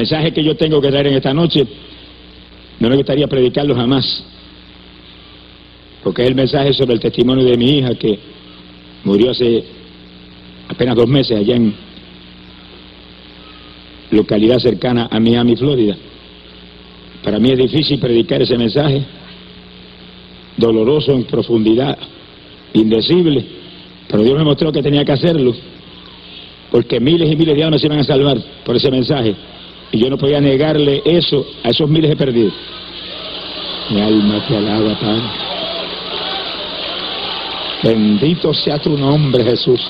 mensaje que yo tengo que dar en esta noche, no me gustaría predicarlo jamás, porque es el mensaje sobre el testimonio de mi hija que murió hace apenas dos meses allá en localidad cercana a Miami, Florida. Para mí es difícil predicar ese mensaje, doloroso en profundidad, indecible, pero Dios me mostró que tenía que hacerlo, porque miles y miles de almas se iban a salvar por ese mensaje, y yo no podía negarle eso a esos miles de perdidos. Mi alma te alaba, Padre. Bendito sea tu nombre, Jesús.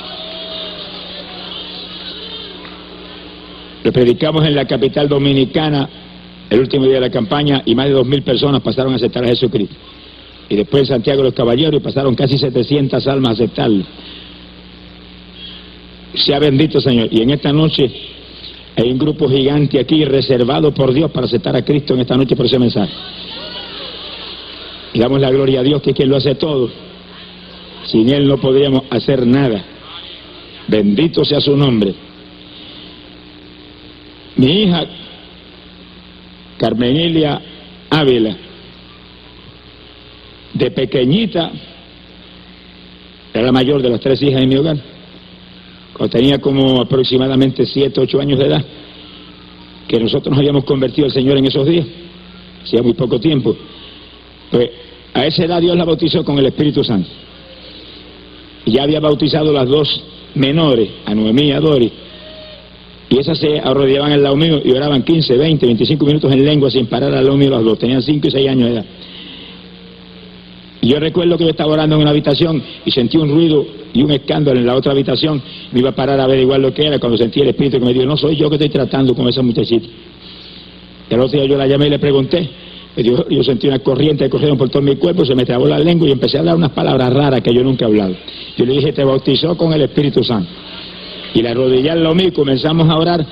Lo predicamos en la capital dominicana el último día de la campaña y más de dos mil personas pasaron a aceptar a Jesucristo. Y después en Santiago de los Caballeros pasaron casi 700 almas a aceptarlo. Sea bendito, Señor. Y en esta noche hay un grupo gigante aquí reservado por Dios para aceptar a Cristo en esta noche por ese mensaje. Y damos la gloria a Dios que es quien lo hace todo. Sin Él no podríamos hacer nada. Bendito sea su nombre. Mi hija, Carmenilia Ávila, de pequeñita, era la mayor de las tres hijas de mi hogar, tenía como aproximadamente siete, ocho años de edad, que nosotros nos habíamos convertido al Señor en esos días, hacía muy poco tiempo, pues a esa edad Dios la bautizó con el Espíritu Santo. Y ya había bautizado las dos menores, a Noemí y a Doris, y esas se arrodillaban al lado mío y oraban 15, 20, 25 minutos en lengua sin parar al lado mío las dos. Tenían 5 y 6 años de edad. Y yo recuerdo que yo estaba orando en una habitación y sentí un ruido y un escándalo en la otra habitación. Me iba a parar a ver igual lo que era cuando sentí el espíritu que me dijo, no soy yo que estoy tratando con esa muchachita. Y otro día yo la llamé y le pregunté. yo, yo sentí una corriente que corrieron por todo mi cuerpo, se me trabó la lengua y empecé a hablar unas palabras raras que yo nunca he hablado. Yo le dije, te bautizó con el Espíritu Santo. Y la rodilla lo mío, comenzamos a orar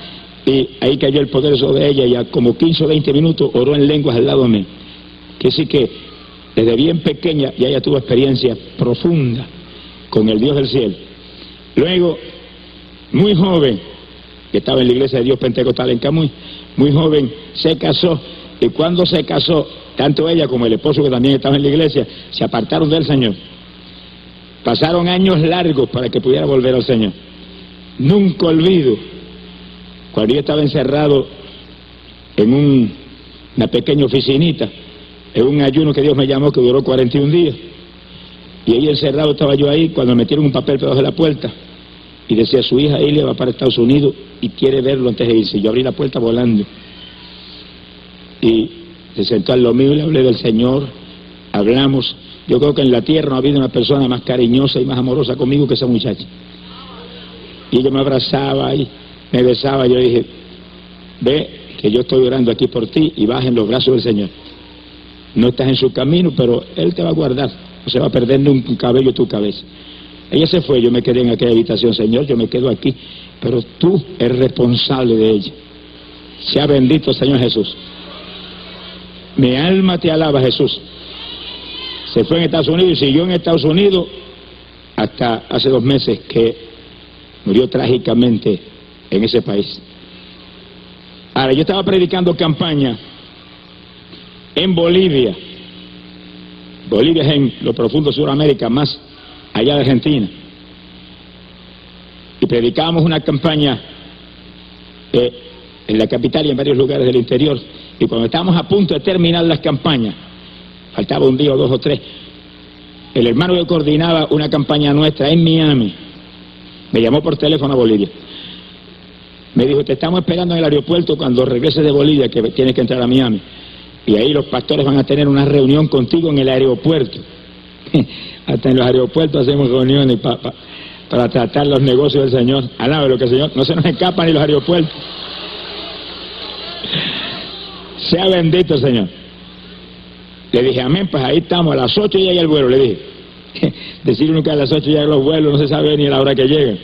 y ahí cayó el poder sobre ella y a como 15 o 20 minutos oró en lenguas al lado de mí. Que sí que desde bien pequeña ya ella tuvo experiencia profunda con el Dios del cielo. Luego, muy joven, que estaba en la iglesia de Dios Pentecostal en Camuy, muy joven, se casó y cuando se casó, tanto ella como el esposo que también estaba en la iglesia, se apartaron del Señor. Pasaron años largos para que pudiera volver al Señor. Nunca olvido cuando yo estaba encerrado en una pequeña oficinita, en un ayuno que Dios me llamó que duró 41 días. Y ahí encerrado estaba yo ahí cuando me metieron un papel debajo de la puerta y decía, su hija Elia va para Estados Unidos y quiere verlo antes de irse. Yo abrí la puerta volando y se sentó al lo mío y le hablé del Señor, hablamos. Yo creo que en la tierra no ha habido una persona más cariñosa y más amorosa conmigo que esa muchacha. Y ella me abrazaba y me besaba. Yo dije, ve que yo estoy orando aquí por ti y baja en los brazos del Señor. No estás en su camino, pero Él te va a guardar. No se va perdiendo un cabello tu cabeza. Ella se fue, yo me quedé en aquella habitación, Señor, yo me quedo aquí, pero tú eres responsable de ella. Sea bendito, Señor Jesús. Mi alma te alaba, Jesús. Se fue en Estados Unidos y siguió en Estados Unidos hasta hace dos meses que murió trágicamente en ese país. Ahora, yo estaba predicando campaña en Bolivia. Bolivia es en lo profundo de Sudamérica, más allá de Argentina. Y predicábamos una campaña eh, en la capital y en varios lugares del interior. Y cuando estábamos a punto de terminar las campañas, faltaba un día o dos o tres, el hermano que coordinaba una campaña nuestra en Miami, me llamó por teléfono a Bolivia. Me dijo, te estamos esperando en el aeropuerto cuando regreses de Bolivia, que tienes que entrar a Miami. Y ahí los pastores van a tener una reunión contigo en el aeropuerto. Hasta en los aeropuertos hacemos reuniones para tratar los negocios del Señor. Alaba lo que el Señor, no se nos escapan ni los aeropuertos. Sea bendito el Señor. Le dije, amén, pues ahí estamos, a las 8 llega el vuelo, le dije. Decir que a las 8 llegan los vuelos, no se sabe ni a la hora que lleguen.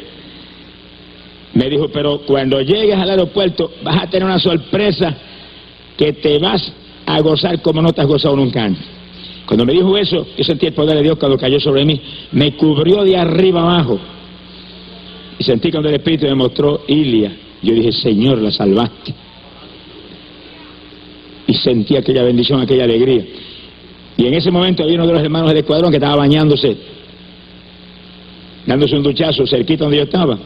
Me dijo, pero cuando llegues al aeropuerto vas a tener una sorpresa que te vas a gozar como no te has gozado nunca antes. Cuando me dijo eso, yo sentí el poder de Dios cuando cayó sobre mí. Me cubrió de arriba abajo. Y sentí cuando el Espíritu me mostró Ilia. Yo dije, Señor, la salvaste. y sentí aquella bendición, aquella alegría. Y en ese momento había uno de los hermanos del escuadrón que estaba bañándose, dándose un duchazo cerquita donde yo estaba.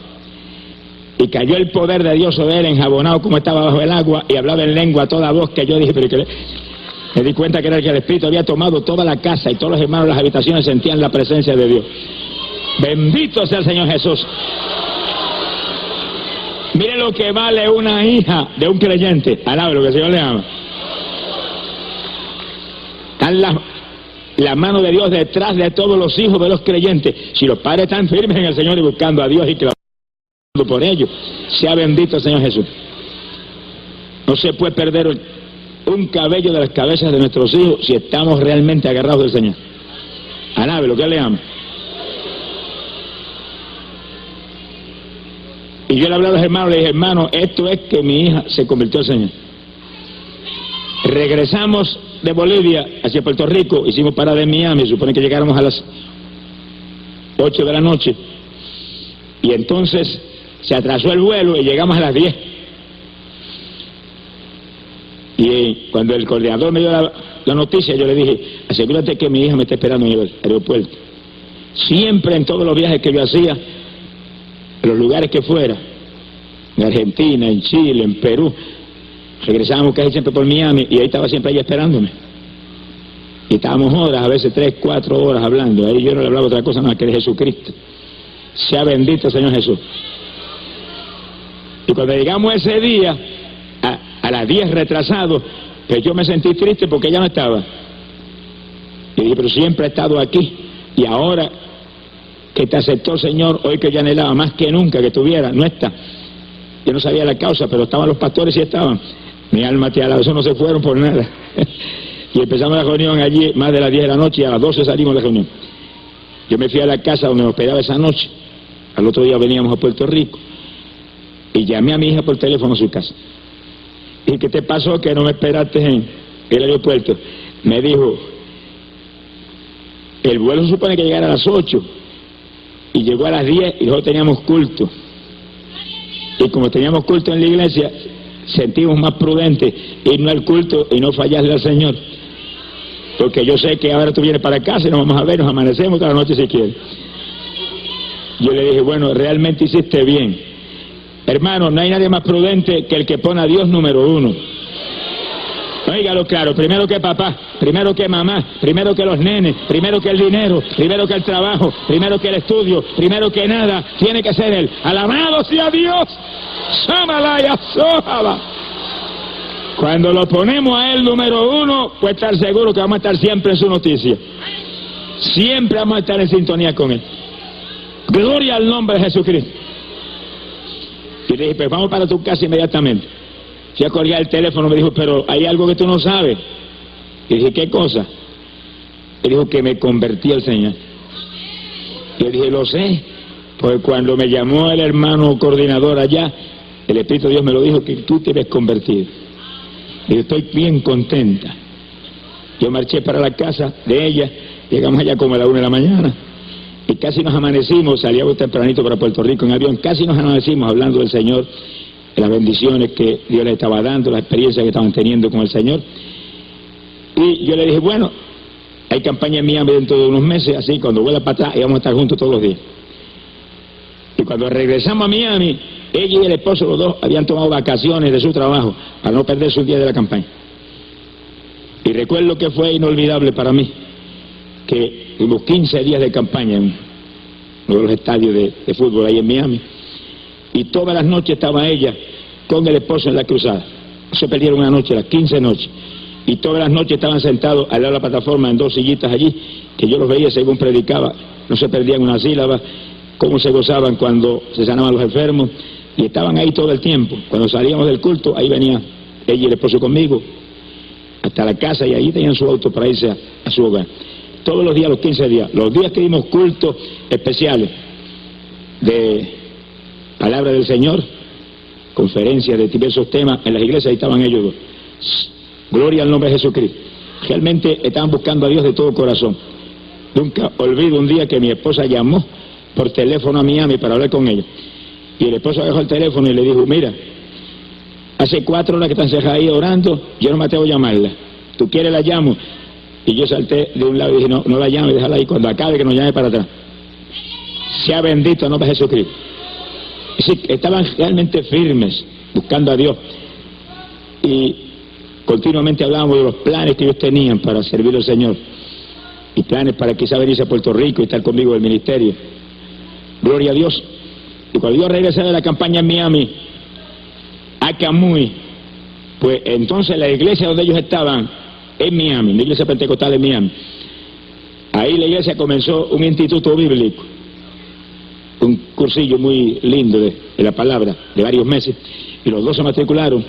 Y cayó el poder de Dios sobre él, enjabonado como estaba bajo el agua, y hablaba en lengua a toda voz que yo dije, pero que me di cuenta que era que el Espíritu había tomado toda la casa y todos los hermanos las habitaciones sentían la presencia de Dios. Bendito sea el Señor Jesús. Mire lo que vale una hija de un creyente. Alabe lo que el Señor le ama. Están las la mano de Dios detrás de todos los hijos de los creyentes. Si los padres están firmes en el Señor y buscando a Dios y clamando por ellos, sea bendito el Señor Jesús. No se puede perder un cabello de las cabezas de nuestros hijos si estamos realmente agarrados del Señor. Alabe lo que le ama. Y yo le hablé a los hermanos, le dije, hermano, esto es que mi hija se convirtió al Señor. Regresamos de Bolivia hacia Puerto Rico, hicimos parada en Miami, supone que llegáramos a las 8 de la noche. Y entonces se atrasó el vuelo y llegamos a las 10. Y cuando el coordinador me dio la, noticia, yo le dije, asegúrate que mi hija me está esperando en el aeropuerto. Siempre en todos los viajes que yo hacía, en los lugares que fuera, en Argentina, en Chile, en Perú, regresábamos casi siempre por Miami y ahí estaba siempre ella esperándome. Y estábamos horas, a veces tres, cuatro horas hablando. Ahí yo no le hablaba otra cosa más que de Jesucristo. Sea bendito Señor Jesús. Cuando llegamos ese día, a, las diez retrasados, pues yo me sentí triste porque ella no estaba. Y dije, pero siempre ha estado aquí. Y ahora que te aceptó, Señor, hoy que yo anhelaba más que nunca que estuviera, no está. Yo no sabía la causa, pero estaban los pastores y estaban. Mi alma te alaba, eso no se fueron por nada. y empezamos la reunión allí más de las 10 de la noche y a las 12 salimos de la reunión. Yo me fui a la casa donde me hospedaba esa noche. Al otro día veníamos a Puerto Rico. Y llamé a mi hija por teléfono a su casa. ¿Y qué te pasó que no me esperaste en el aeropuerto? Me dijo, el vuelo supone que llegara a las 8 y llegó a las 10 y nosotros teníamos culto. Y como teníamos culto en la iglesia, sentimos más prudente irnos al culto y no fallarle al Señor. Porque yo sé que ahora tú vienes para casa y nos vamos a ver, nos amanecemos la noche si quieres. Yo le dije, bueno, realmente hiciste bien. Hermano, no hay nadie más prudente que el que pone a Dios número uno. Óigalo claro, primero que papá, primero que mamá, primero que los nenes, primero que el dinero, primero que el trabajo, primero que el estudio, primero que nada, tiene que ser Él. Alabado sea Dios. Cuando lo ponemos a Él número uno, puede estar seguro que vamos a estar siempre en su noticia. Siempre vamos a estar en sintonía con Él. Gloria al nombre de Jesucristo. Y le dije, pues vamos para tu casa inmediatamente. Fui a el teléfono, me dijo, pero hay algo que tú no sabes. Y dije, ¿qué cosa? Me dijo que me convertí al Señor. Y yo dije, lo sé. Pues cuando me llamó el hermano coordinador allá, el Espíritu de Dios me lo dijo que tú te ves convertido. Y estoy bien contenta. Yo marché para la casa de ella, llegamos allá como a la una de la mañana. Y casi nos amanecimos, salíamos tempranito para Puerto Rico en avión, casi nos amanecimos hablando del Señor las bendiciones que Dios le estaba dando, la experiencia que estaban teniendo con el Señor. Y yo le dije, bueno, hay campaña en Miami dentro de unos meses, así cuando vuelva para atrás íbamos a estar juntos todos los días. Y cuando regresamos a Miami, ella y el esposo, los dos, habían tomado vacaciones de su trabajo para no perder su día de la campaña. Y recuerdo que fue inolvidable para mí que tuvimos 15 días de campaña en uno de los estadios de, fútbol ahí en Miami y todas las noches estaba ella con el esposo en la cruzada. Se perdieron una noche, las 15 noches. Y todas las noches estaban sentados al lado de la plataforma en dos sillitas allí, que yo los veía según predicaba, no se perdían una sílaba, cómo se gozaban cuando se sanaban los enfermos, y estaban ahí todo el tiempo. Cuando salíamos del culto, ahí venía ella y el esposo conmigo, hasta la casa, y ahí tenían su auto para irse a su hogar. Todos los días, los 15 días, los días que dimos cultos especiales de palabra del Señor, conferencias de diversos temas en las iglesias, ahí estaban ellos dos. Gloria al nombre de Jesucristo. Realmente estaban buscando a Dios de todo corazón. Nunca olvido un día que mi esposa llamó por teléfono a Miami para hablar con ella. Y el esposo dejó el teléfono y le dijo, mira, Hace cuatro horas que están encerrada ahí orando, yo no me atrevo a llamarla. ¿Tú quieres la llamo? Y yo salté de un lado y dije, no, no la llame, déjala ahí cuando acabe que nos llame para atrás. Sea bendito el nombre de Jesucristo. estaban realmente firmes, buscando a Dios. Y continuamente hablábamos de los planes que ellos tenían para servir al Señor. Y planes para quizá venirse a Puerto Rico y estar conmigo en el ministerio. Gloria a Dios. Y cuando yo regresé de la campaña en Miami, a Camuy, pues entonces la iglesia donde ellos estaban, en Miami, la iglesia pentecostal de Miami, ahí la iglesia comenzó un instituto bíblico, un cursillo muy lindo de, la palabra, de varios meses, y los dos se matricularon.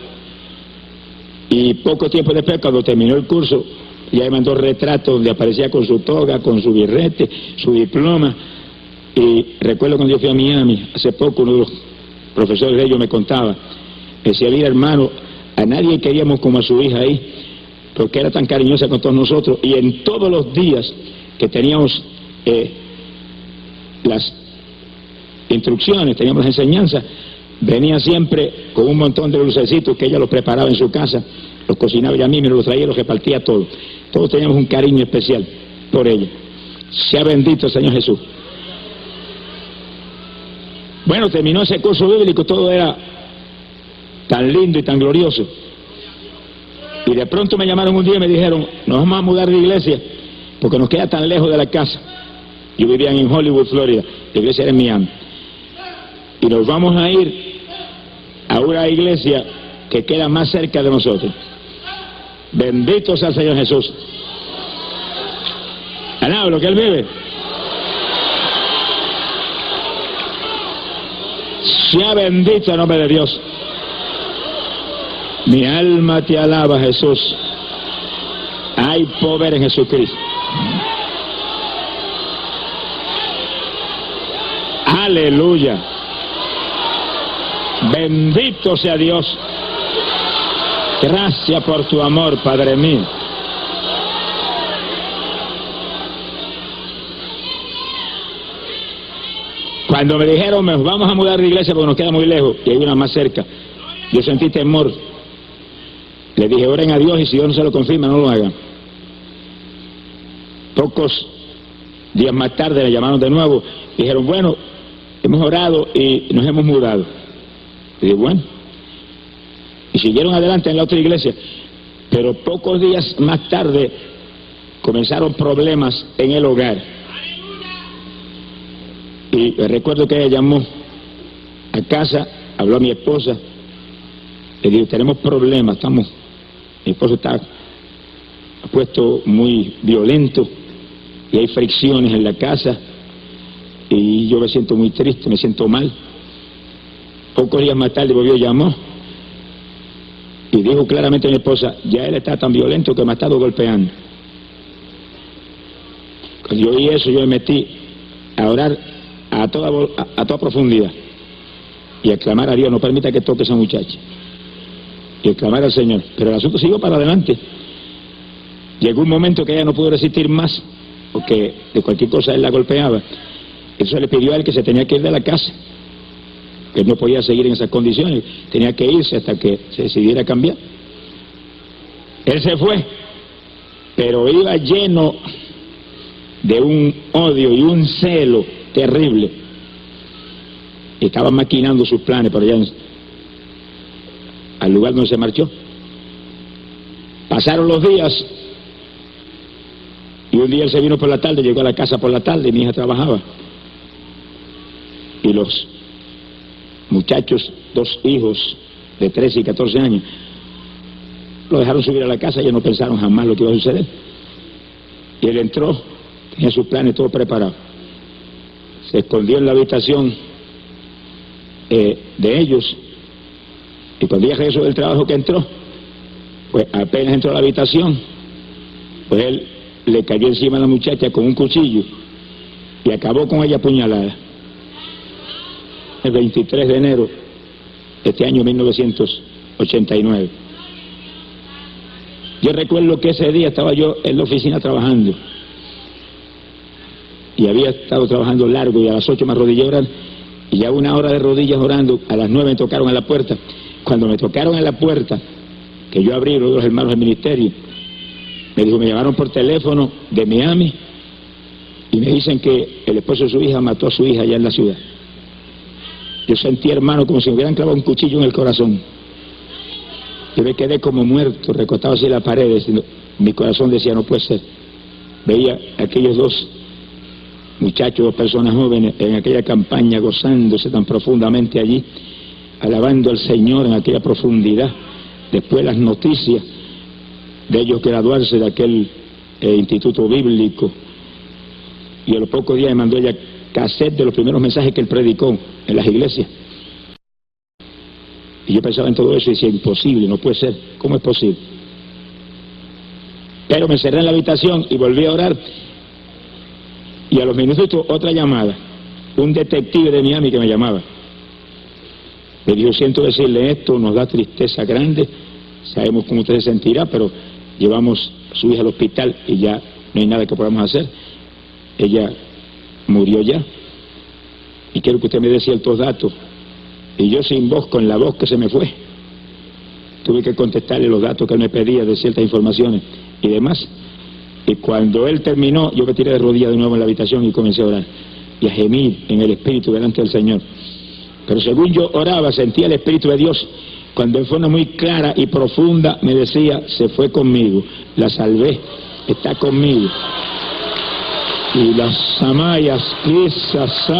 Y poco tiempo después, cuando terminó el curso, ya me mandó retratos donde aparecía con su toga, con su birrete, su diploma. Y recuerdo cuando yo fui a Miami, hace poco uno de los profesores de ellos me contaba Decía, mira hermano, a nadie queríamos como a su hija ahí, porque era tan cariñosa con todos nosotros. Y en todos los días que teníamos eh, las instrucciones, teníamos las enseñanzas, venía siempre con un montón de dulcecitos que ella los preparaba en su casa, los cocinaba y a mí me los traía, los repartía todo. Todos teníamos un cariño especial por ella. Sea bendito el Señor Jesús. Bueno, terminó ese curso bíblico, todo era tan lindo y tan glorioso. Y de pronto me llamaron un día y me dijeron, nos vamos a mudar de iglesia porque nos queda tan lejos de la casa. Yo vivía en Hollywood, Florida, la iglesia era en Miami. Y nos vamos a ir a una iglesia que queda más cerca de nosotros. Bendito sea el Señor Jesús. Alaba lo que Él vive. Sea bendito el nombre de Dios. Mi alma te alaba, Jesús. Hay poder en Jesucristo. Aleluya. Bendito sea Dios. Gracias por tu amor, Padre mío. Cuando me dijeron, vamos a mudar de iglesia porque nos queda muy lejos y hay una más cerca, yo sentí temor le dije, oren a Dios y si Dios no se lo confirma, no lo hagan. Pocos días más tarde me llamaron de nuevo dijeron, bueno, hemos orado y nos hemos mudado. Y dije, bueno. Y siguieron adelante en la otra iglesia. Pero pocos días más tarde comenzaron problemas en el hogar. Y recuerdo que ella llamó a casa, habló a mi esposa, le dijo, tenemos problemas, estamos mi esposo está puesto muy violento y hay fricciones en la casa y yo me siento muy triste, me siento mal. Pocos días más tarde volvió llamó y dijo claramente a mi esposa, ya él está tan violento que me ha estado golpeando. Cuando yo oí eso, yo me metí a orar a toda, a toda profundidad y a clamar a Dios, no permita que toque esa muchacha y clamar al Señor. Pero el asunto siguió para adelante. Llegó un momento que ella no pudo resistir más, porque de cualquier cosa él la golpeaba. Eso le pidió a él que se tenía que ir de la casa, que no podía seguir en esas condiciones, tenía que irse hasta que se decidiera cambiar. Él se fue, pero iba lleno de un odio y un celo terrible. Estaba maquinando sus planes para allá al lugar donde se marchó. Pasaron los días y un día él se vino por la tarde, llegó a la casa por la tarde y mi hija trabajaba. Y los muchachos, dos hijos de 13 y 14 años, lo dejaron subir a la casa y ellos no pensaron jamás lo que iba a suceder. Y él entró, tenía sus planes todo preparado. Se escondió en la habitación eh, de ellos y cuando ella regresó del trabajo que entró, pues apenas entró a la habitación, pues él le cayó encima a la muchacha con un cuchillo y acabó con ella apuñalada. El 23 de enero de este año 1989. Yo recuerdo que ese día estaba yo en la oficina trabajando y había estado trabajando largo y a las 8 me arrodillé orar y ya una hora de rodillas orando, a las 9 me tocaron a la puerta Cuando me tocaron en la puerta, que yo abrí los dos hermanos del ministerio, me dijo, me llamaron por teléfono de Miami y me dicen que el esposo de su hija mató a su hija allá en la ciudad. Yo sentí, hermano, como si me hubieran clavado un cuchillo en el corazón. Yo me quedé como muerto, recostado en la pared. Mi corazón decía, no puede ser. Veía aquellos dos muchachos, dos personas jóvenes en aquella campaña gozándose tan profundamente allí, alabando al Señor en aquella profundidad. Después las noticias de ellos graduarse de aquel eh, instituto bíblico. Y a los pocos días me mandó ella cassette de los primeros mensajes que él predicó en las iglesias. Y yo pensaba en todo eso y decía, imposible, no puede ser, ¿cómo es posible? Pero me cerré en la habitación y volví a orar. Y a los minutos otra llamada, un detective de Miami que me llamaba. Dijo, siento decirle esto, nos da tristeza grande, sabemos cómo usted se sentirá, pero llevamos a su hija al hospital y ya no hay nada que podamos hacer. Ella murió ya. Y quiero que usted me dé ciertos datos. Y yo sin voz, con la voz que se me fue, tuve que contestarle los datos que él me pedía de ciertas informaciones y demás. Y cuando él terminó, yo me tiré de rodillas de nuevo en la habitación y comencé a orar y a gemir en el Espíritu delante del Señor. Pero según yo oraba, sentía el Espíritu de Dios cuando en forma muy clara y profunda me decía, se fue conmigo, la salvé, está conmigo y las samayas quizás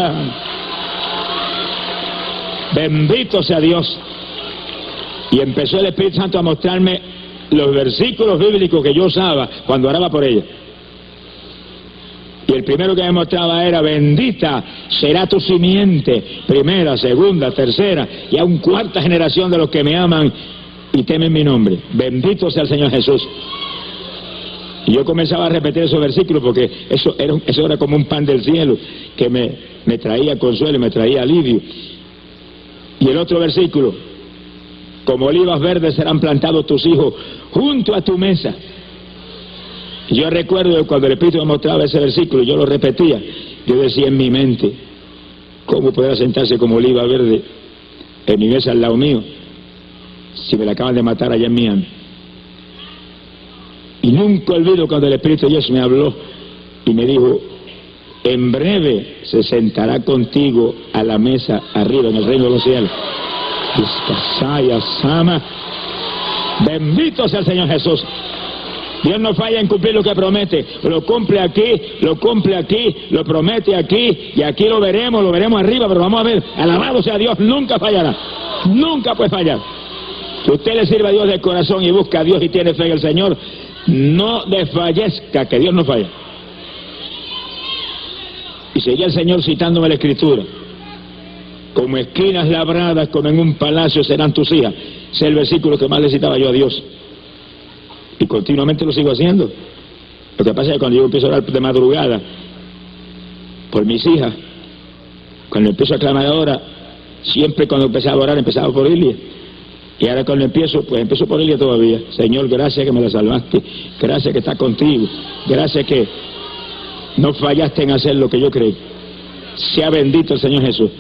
bendito sea Dios. Y empezó el Espíritu Santo a mostrarme los versículos bíblicos que yo usaba cuando oraba por ella y el primero que me mostraba era bendita será tu simiente primera, segunda, tercera y aún cuarta generación de los que me aman y temen mi nombre bendito sea el Señor Jesús y yo comenzaba a repetir esos versículos porque eso era, eso era como un pan del cielo que me, me traía consuelo, me traía alivio. Y el otro versículo, como olivas verdes serán plantados tus hijos junto a tu mesa. Yo recuerdo cuando el Espíritu me mostraba ese versículo, yo lo repetía, yo decía en mi mente, ¿cómo podrá sentarse como oliva verde en mi mesa al lado mío si me la acaban de matar allá en? Y nunca olvido cuando el Espíritu de Dios me habló y me dijo, en breve se sentará contigo a la mesa arriba en el reino de los cielos. Bendito sea el Señor Jesús. Dios no falla en cumplir lo que promete. Lo cumple aquí, lo cumple aquí, lo promete aquí y aquí lo veremos, lo veremos arriba, pero vamos a ver. Alabado sea Dios, nunca fallará. Nunca puede fallar. Si usted le sirve a Dios de corazón y busca a Dios y tiene fe en el Señor, no desfallezca, que Dios no falla. Y seguía el Señor citándome la escritura. Como esquinas labradas, como en un palacio serán tus hijas. Es el versículo que más le citaba yo a Dios. Y continuamente lo sigo haciendo. Lo que pasa es que cuando yo empiezo a orar de madrugada por mis hijas, cuando empiezo a clamar ahora, siempre cuando empezaba a orar empezaba por Ilia y ahora cuando empiezo, pues empiezo por ella todavía. Señor, gracias que me la salvaste. Gracias que estás contigo. Gracias que no fallaste en hacer lo que yo creí. Sea bendito el Señor Jesús.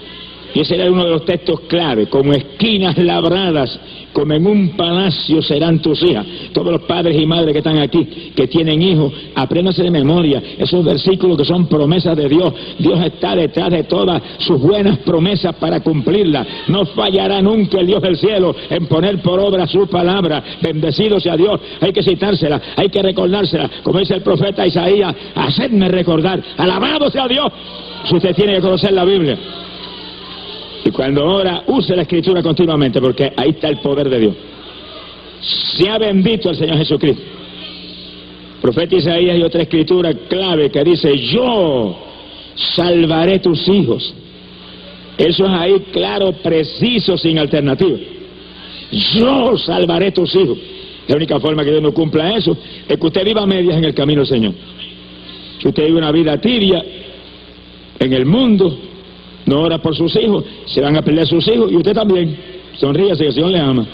Y ese era uno de los textos clave, como esquinas labradas, como en un palacio serán tus hijas. Todos los padres y madres que están aquí, que tienen hijos, apréndanse de memoria esos versículos que son promesas de Dios. Dios está detrás de todas sus buenas promesas para cumplirlas. No fallará nunca el Dios del cielo en poner por obra su palabra. Bendecido sea Dios. Hay que citársela, hay que recordársela. Como dice el profeta Isaías, hacedme recordar. Alabado sea Dios. Si usted tiene que conocer la Biblia. Cuando ora, use la escritura continuamente, porque ahí está el poder de Dios. Sea bendito el Señor Jesucristo. Profeta Isaías y otra escritura clave que dice, yo salvaré tus hijos. Eso es ahí claro, preciso, sin alternativa. Yo salvaré tus hijos. La única forma que Dios no cumpla eso es que usted viva medias en el camino del Señor. Que usted vive una vida tibia en el mundo, no ora por sus hijos, se van a pelear sus hijos y usted también. Sonríase que el Señor le ama.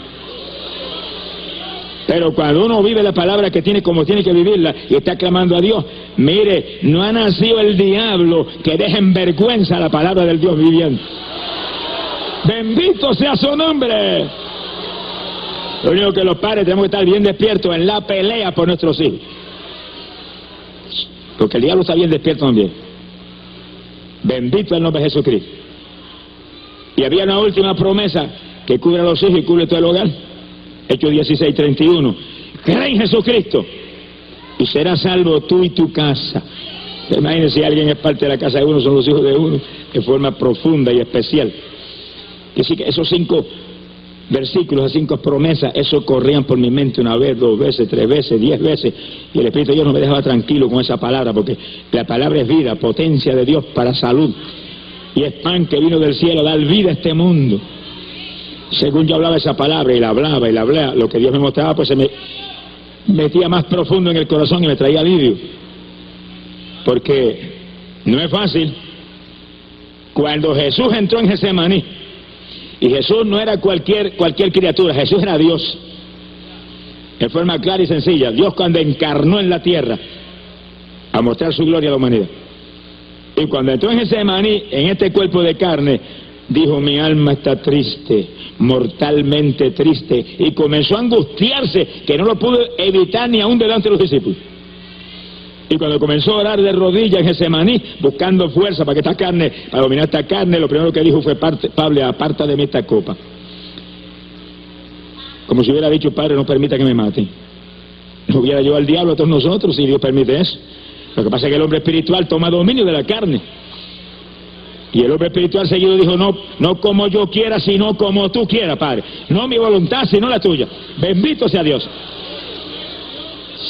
Pero cuando uno vive la palabra que tiene como tiene que vivirla y está clamando a Dios, mire, no ha nacido el diablo que deje en vergüenza la palabra del Dios viviente. Bendito sea su nombre. Lo único que los padres tenemos que estar bien despiertos en la pelea por nuestros hijos. Porque el diablo está bien despierto también. Bendito el nombre de Jesucristo. Y había una última promesa que cubre a los hijos y cubre todo el hogar. Hechos 16, 31. Cree en Jesucristo y serás salvo tú y tu casa. Imagínense si alguien es parte de la casa de uno, son los hijos de uno, de forma profunda y especial. Así que esos cinco versículos, esas cinco promesas, eso corrían por mi mente una vez, dos veces, tres veces, diez veces. Y el Espíritu de Dios no me dejaba tranquilo con esa palabra, porque la palabra es vida, potencia de Dios para salud. Y es pan que vino del cielo, dar vida a este mundo. Según yo hablaba esa palabra y la hablaba y la hablaba, lo que Dios me mostraba, pues se me metía más profundo en el corazón y me traía alivio. Porque no es fácil. Cuando Jesús entró en Getsemaní, y Jesús no era cualquier, cualquier criatura, Jesús era Dios. En forma clara y sencilla, Dios cuando encarnó en la tierra a mostrar su gloria a la humanidad. Y cuando entró en Getsemaní, en este cuerpo de carne, dijo, mi alma está triste, mortalmente triste, y comenzó a angustiarse, que no lo pudo evitar ni aún delante de los discípulos. Y cuando comenzó a orar de rodillas en Getsemaní, buscando fuerza para que esta carne, para dominar esta carne, lo primero que dijo fue, Pablo, aparta de mí esta copa. Como si hubiera dicho, Padre, no permita que me maten. No hubiera yo al diablo a todos nosotros si Dios permite eso. Lo que pasa es que el hombre espiritual toma dominio de la carne. Y el hombre espiritual seguido dijo, no, no como yo quiera, sino como tú quieras, Padre. No mi voluntad, sino la tuya. Bendito sea Dios.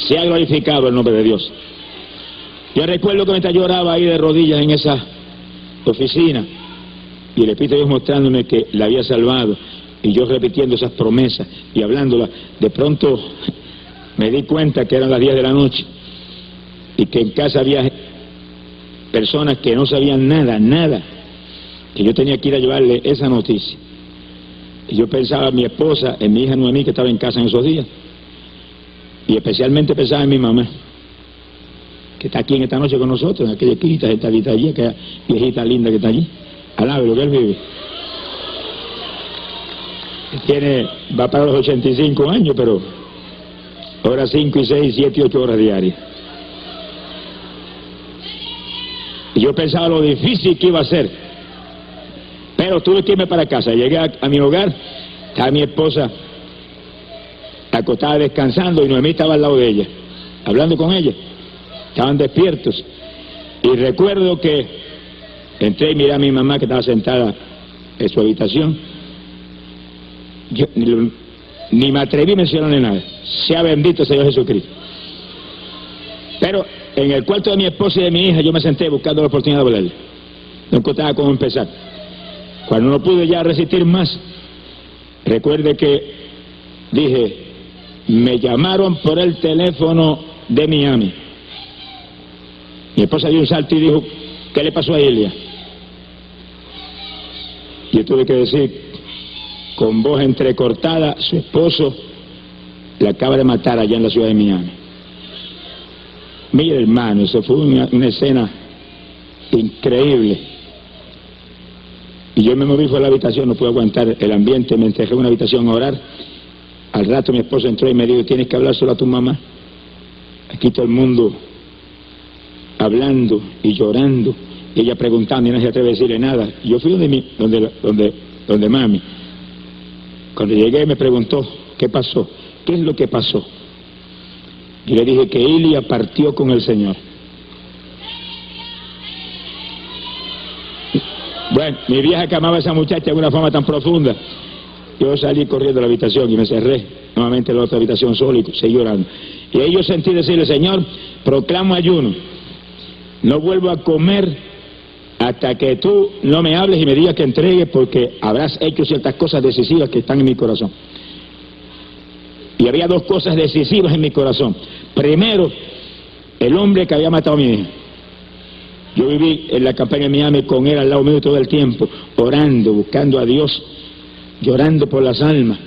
Se ha glorificado el nombre de Dios. Yo recuerdo que mientras lloraba ahí de rodillas en esa oficina, y el Espíritu Dios mostrándome que la había salvado, y yo repitiendo esas promesas y hablándolas, de pronto me di cuenta que eran las 10 de la noche, y que en casa había personas que no sabían nada, nada, que yo tenía que ir a llevarle esa noticia. Y yo pensaba en mi esposa, en mi hija Noemí que estaba en casa en esos días, y especialmente pensaba en mi mamá que está aquí en esta noche con nosotros, en aquella esquina, esta vida allí, aquella viejita linda que está allí. Alabe lo que él vive. Tiene, va para los 85 años, pero ahora 5 y 6, 7 y 8 horas diarias. Y yo pensaba lo difícil que iba a ser. Pero tuve que irme para casa. Llegué a, a mi hogar, estaba mi esposa acostada descansando y Noemí estaba al lado de ella, hablando con ella estaban despiertos. Y recuerdo que entré y miré a mi mamá que estaba sentada en su habitación. Yo ni, me atreví a mencionarle nada. Sea bendito Señor Jesucristo. Pero en el cuarto de mi esposa y de mi hija yo me senté buscando la oportunidad de hablarle. No encontraba cómo empezar. Cuando no pude ya resistir más, recuerde que dije, me llamaron por el teléfono de Miami. Mi esposa dio un salto y dijo, ¿qué le pasó a Elia? Y yo tuve que decir, con voz entrecortada, su esposo le acaba de matar allá en la ciudad de Miami. Mire hermano, eso fue una, escena increíble. Y yo me moví fue a la habitación, no pude aguantar el ambiente, me enterré en una habitación a orar. Al rato mi esposo entró y me dijo, tienes que hablar solo a tu mamá. Aquí todo el mundo hablando y llorando, y ella preguntando y no se atreve a decirle nada. yo fui donde, mi, donde, donde, donde mami. Cuando llegué me preguntó, ¿qué pasó? ¿Qué es lo que pasó? Y le dije que Ilia partió con el Señor. Bueno, mi vieja que a esa muchacha de una forma tan profunda. Yo salí corriendo a la habitación y me cerré nuevamente en la otra habitación solo y seguí llorando. Y ahí yo sentí decirle, Señor, proclamo ayuno no vuelvo a comer hasta que tú no me hables y me digas que entregue porque habrás hecho ciertas cosas decisivas que están en mi corazón. Y había dos cosas decisivas en mi corazón. Primero, el hombre que había matado a mi hija. Yo viví en la campaña de Miami con él al lado mío todo el tiempo, orando, buscando a Dios, llorando por las almas.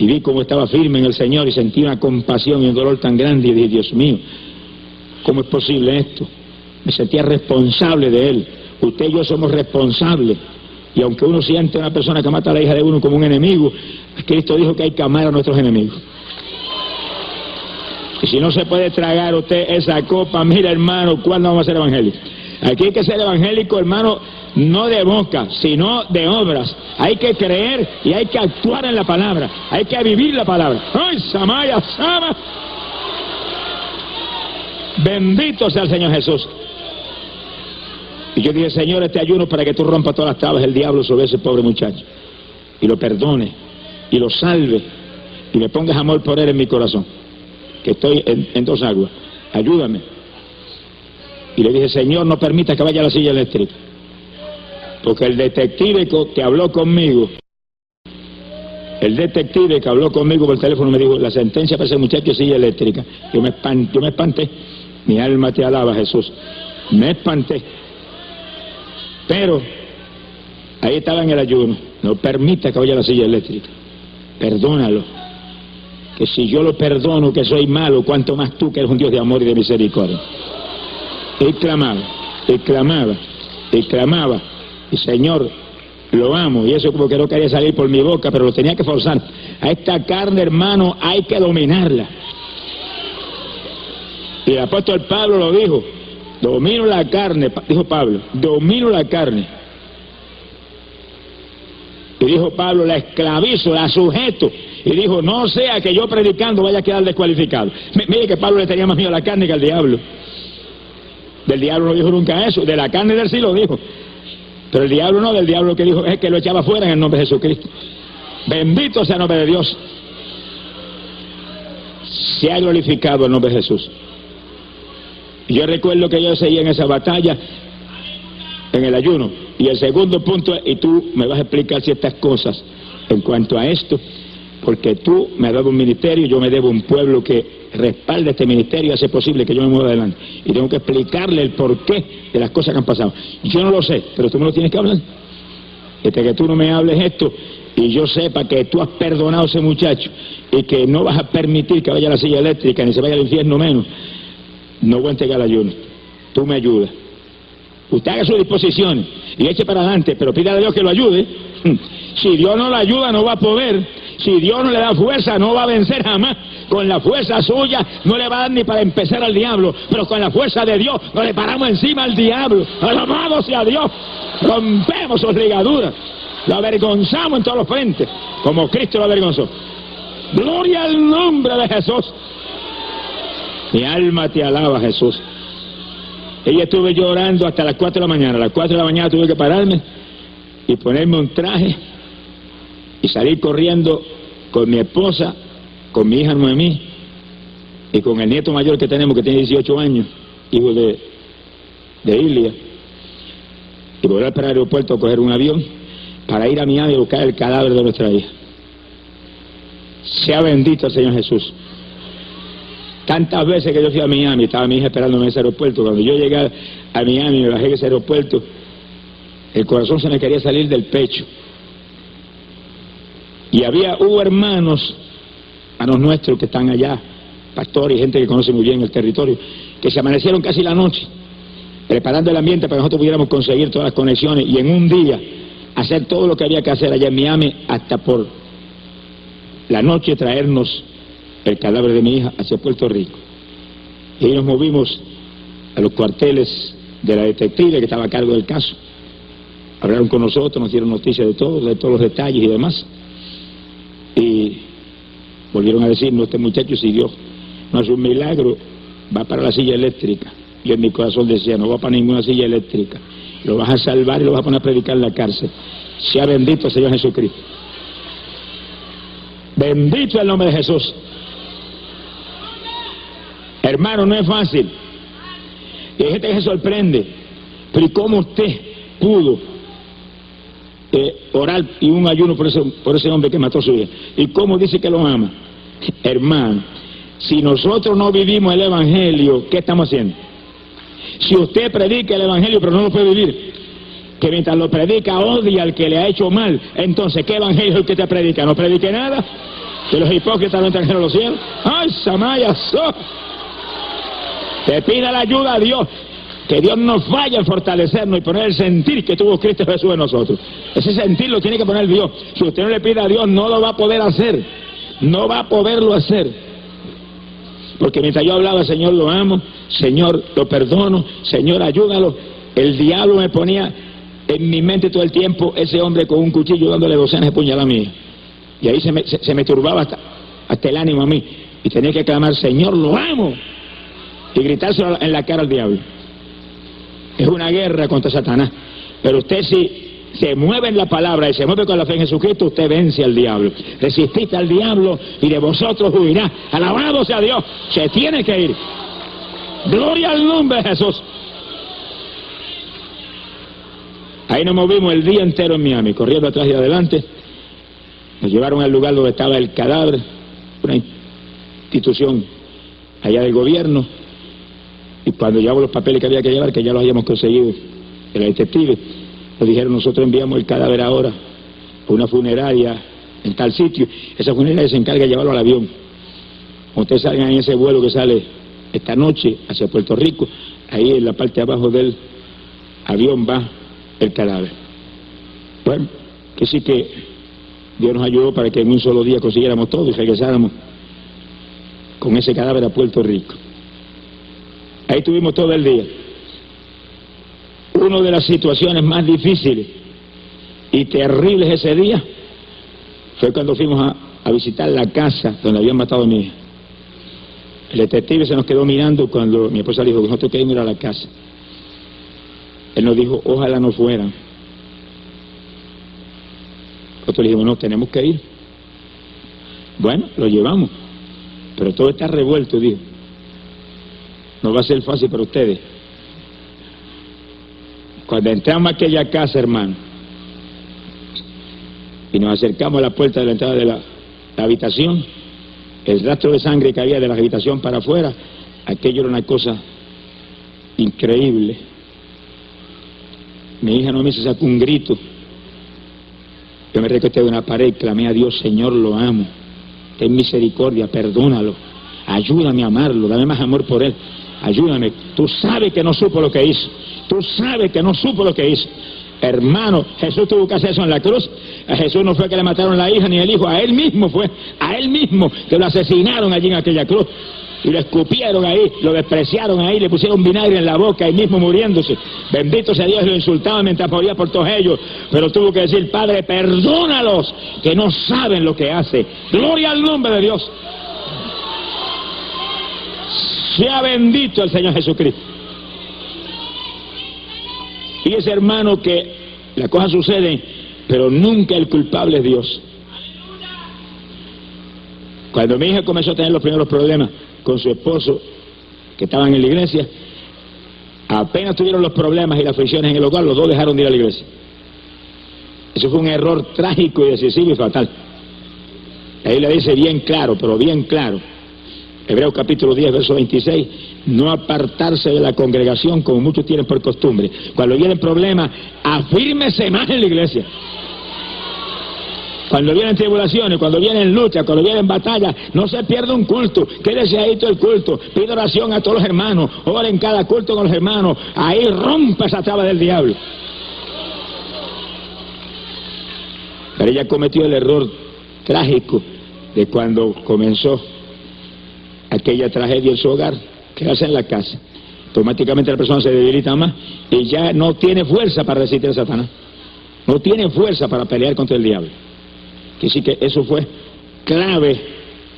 Y vi cómo estaba firme en el Señor y sentí una compasión y un dolor tan grande y dije, Dios mío, ¿Cómo es posible esto? Me sentía responsable de él. Usted y yo somos responsables. Y aunque uno siente a una persona que mata a la hija de uno como un enemigo, Cristo dijo que hay que amar a nuestros enemigos. Y si no se puede tragar usted esa copa, mira hermano, ¿cuándo vamos a ser evangélicos? Aquí hay que ser evangélico, hermano, no de boca, sino de obras. Hay que creer y hay que actuar en la palabra. Hay que vivir la palabra. ¡Ay, Samaya, Sama! Bendito sea el Señor Jesús. Y yo dije, Señor, este ayuno para que tú rompas todas las tablas del diablo sobre ese pobre muchacho. Y lo perdone, y lo salve, y me pongas amor por él en mi corazón. Que estoy en, dos aguas. Ayúdame. Y le dije, Señor, no permita que vaya a la silla eléctrica. Porque el detective que habló conmigo, el detective que habló conmigo por teléfono me dijo, la sentencia para ese muchacho es silla eléctrica. Yo me, espanté, yo me espanté. Mi alma te alaba, Jesús. Me espanté. Pero ahí estaba en el ayuno. No permita que vaya la silla eléctrica. Perdónalo. Que si yo lo perdono, que soy malo, cuanto más tú que eres un Dios de amor y de misericordia. Y clamaba, y clamaba, y clamaba. Y Señor, lo amo. Y eso como que no quería salir por mi boca, pero lo tenía que forzar. A esta carne, hermano, hay que dominarla. Y el apóstol Pablo lo dijo, domino la carne, dijo Pablo, domino la carne. Y dijo Pablo, la esclavizo, la sujeto. Y dijo, no sea que yo predicando vaya a quedar descualificado. Mire que Pablo le tenía más miedo a la carne que al diablo. Del diablo no dijo nunca eso, de la carne del sí lo dijo. Pero el diablo no, del diablo que dijo es que lo echaba fuera en el nombre de Jesucristo. Bendito sea el nombre de Dios. Se ha glorificado el nombre de Jesús. Yo recuerdo que yo seguía en esa batalla, en el ayuno. Y el segundo punto y tú me vas a explicar ciertas cosas en cuanto a esto, porque tú me dado un ministerio, yo me debo un pueblo que respalde este ministerio y hace posible que yo me mueva adelante. Y tengo que explicarle el porqué de las cosas que han pasado. Yo no lo sé, pero tú me lo tienes que hablar. Este que tú no me hables esto y yo sepa que tú has perdonado a ese muchacho y que no vas a permitir que vaya a la silla eléctrica ni se vaya al infierno menos, no voy a entregar ayuno. Tú me ayudas. Usted haga sus disposiciones y eche para adelante, pero pídale a Dios que lo ayude. Si Dios no lo ayuda, no va a poder. Si Dios no le da fuerza, no va a vencer jamás. Con la fuerza suya no le va a dar ni para empezar al diablo, pero con la fuerza de Dios no le paramos encima al diablo. Alabado sea Dios. Rompemos sus ligaduras. Lo avergonzamos en todos los frentes, como Cristo lo avergonzó. Gloria al nombre de Jesús. Mi alma te alaba, Jesús. Ella estuve llorando hasta las 4 de la mañana. A las 4 de la mañana tuve que pararme y ponerme un traje y salir corriendo con mi esposa, con mi hija Noemí y con el nieto mayor que tenemos que tiene 18 años, hijo de, de Ilia, y volver para el aeropuerto a coger un avión para ir a Miami a buscar el cadáver de nuestra hija. Sea bendito el Señor Jesús. Tantas veces que yo fui a Miami, estaba mi hija esperándome en ese aeropuerto. Cuando yo llegué a Miami, me bajé en ese aeropuerto, el corazón se me quería salir del pecho. Y había, hubo hermanos, hermanos nuestros que están allá, pastores y gente que conoce muy bien el territorio, que se amanecieron casi la noche, preparando el ambiente para que nosotros pudiéramos conseguir todas las conexiones y en un día hacer todo lo que había que hacer allá en Miami hasta por la noche traernos el cadáver de mi hija hacia Puerto Rico. Y nos movimos a los cuarteles de la detective que estaba a cargo del caso. Hablaron con nosotros, nos dieron noticias de todo, de todos los detalles y demás. Y volvieron a decirnos, este muchacho si Dios no hace un milagro, va para la silla eléctrica. Y en mi corazón decía, no va para ninguna silla eléctrica. Lo vas a salvar y lo vas a poner a predicar en la cárcel. Sea bendito Señor Jesucristo. Bendito el nombre de Jesús. Hermano, no es fácil. Y hay gente que se sorprende. Pero ¿y cómo usted pudo eh, orar y un ayuno por ese, por ese hombre que mató a su hija? ¿Y cómo dice que lo ama? Hermano, si nosotros no vivimos el Evangelio, ¿qué estamos haciendo? Si usted predica el Evangelio pero no lo puede vivir, que mientras lo predica odia al que le ha hecho mal, entonces ¿qué Evangelio es el que te predica? ¿No predique nada? Que los hipócritas no entran en los cielos. ¡Ay, Samaya! Te pida la ayuda a Dios. Que Dios nos vaya a fortalecernos y poner el sentir que tuvo Cristo Jesús en nosotros. Ese sentir lo tiene que poner Dios. Si usted no le pide a Dios, no lo va a poder hacer. No va a poderlo hacer. Porque mientras yo hablaba, Señor, lo amo, Señor, lo perdono, Señor, ayúdalo, el diablo me ponía en mi mente todo el tiempo ese hombre con un cuchillo dándole docenas de puñaladas a mí. Y ahí se me, se, me turbaba hasta, hasta el ánimo a mí. Y tenía que clamar, Señor, lo amo. Y gritárselo en la cara al diablo. Es una guerra contra Satanás. Pero usted si se mueve en la palabra y se mueve con la fe en Jesucristo, usted vence al diablo. Resististe al diablo y de vosotros huirá. Alabado sea Dios. Se tiene que ir. Gloria al nombre de Jesús. Ahí nos movimos el día entero en Miami, corriendo atrás y adelante. Nos llevaron al lugar donde estaba el cadáver, una institución allá del gobierno. Y cuando llevamos los papeles que había que llevar, que ya los habíamos conseguido, el detective, nos dijeron, nosotros enviamos el cadáver ahora a una funeraria en tal sitio. Esa funeraria se encarga de llevarlo al avión. Cuando ustedes salgan en ese vuelo que sale esta noche hacia Puerto Rico, ahí en la parte de abajo del avión va el cadáver. Bueno, que sí que Dios nos ayudó para que en un solo día consiguiéramos todo y regresáramos con ese cadáver a Puerto Rico. Ahí tuvimos todo el día. Una de las situaciones más difíciles y terribles ese día fue cuando fuimos a, visitar la casa donde habían matado a mi hija. El detective se nos quedó mirando cuando mi esposa dijo que nosotros queríamos ir a la casa. Él nos dijo, ojalá no fueran. Nosotros le dijimos, no, tenemos que ir. Bueno, lo llevamos. Pero todo está revuelto, dijo. No va a ser fácil para ustedes. Cuando entramos a aquella casa, hermano, y nos acercamos a la puerta de la entrada de la, habitación, el rastro de sangre que había de la habitación para afuera, aquello era una cosa increíble. Mi hija no me sacó un grito. Yo me recosté de una pared, clamé a Dios, Señor, lo amo. Ten misericordia, perdónalo. Ayúdame a amarlo, dame más amor por él. Ayúdame. Tú sabes que no supo lo que hizo. Tú sabes que no supo lo que hizo. Hermano, Jesús tuvo que hacer eso en la cruz. A Jesús no fue que le mataron la hija ni el hijo, a él mismo fue, a él mismo que lo asesinaron allí en aquella cruz. Y lo escupieron ahí, lo despreciaron ahí, le pusieron vinagre en la boca, ahí mismo muriéndose. Bendito sea Dios, lo insultaban mientras moría por todos ellos. Pero tuvo que decir, Padre, perdónalos, que no saben lo que hace. Gloria al nombre de Dios. Sea bendito el Señor Jesucristo. Y ese hermano que las cosas suceden, pero nunca el culpable es Dios. Cuando mi hija comenzó a tener los primeros problemas con su esposo, que estaban en la iglesia, apenas tuvieron los problemas y las fricciones en el hogar, los dos dejaron de ir a la iglesia. Eso fue un error trágico y decisivo y fatal. Ahí le dice bien claro, pero bien claro, Hebreos capítulo 10, verso 26, no apartarse de la congregación como muchos tienen por costumbre. Cuando vienen problemas, afírmese más en la iglesia. Cuando vienen tribulaciones, cuando vienen luchas, cuando vienen batallas, no se pierda un culto. Quédese ahí todo el culto. Pide oración a todos los hermanos. Oren cada culto con los hermanos. Ahí rompa esa traba del diablo. Pero ella cometió el error trágico de cuando comenzó aquella tragedia en su hogar, quedarse en la casa. Automáticamente la persona se debilita más y ya no tiene fuerza para resistir a Satanás. No tiene fuerza para pelear contra el diablo. Que sí que eso fue clave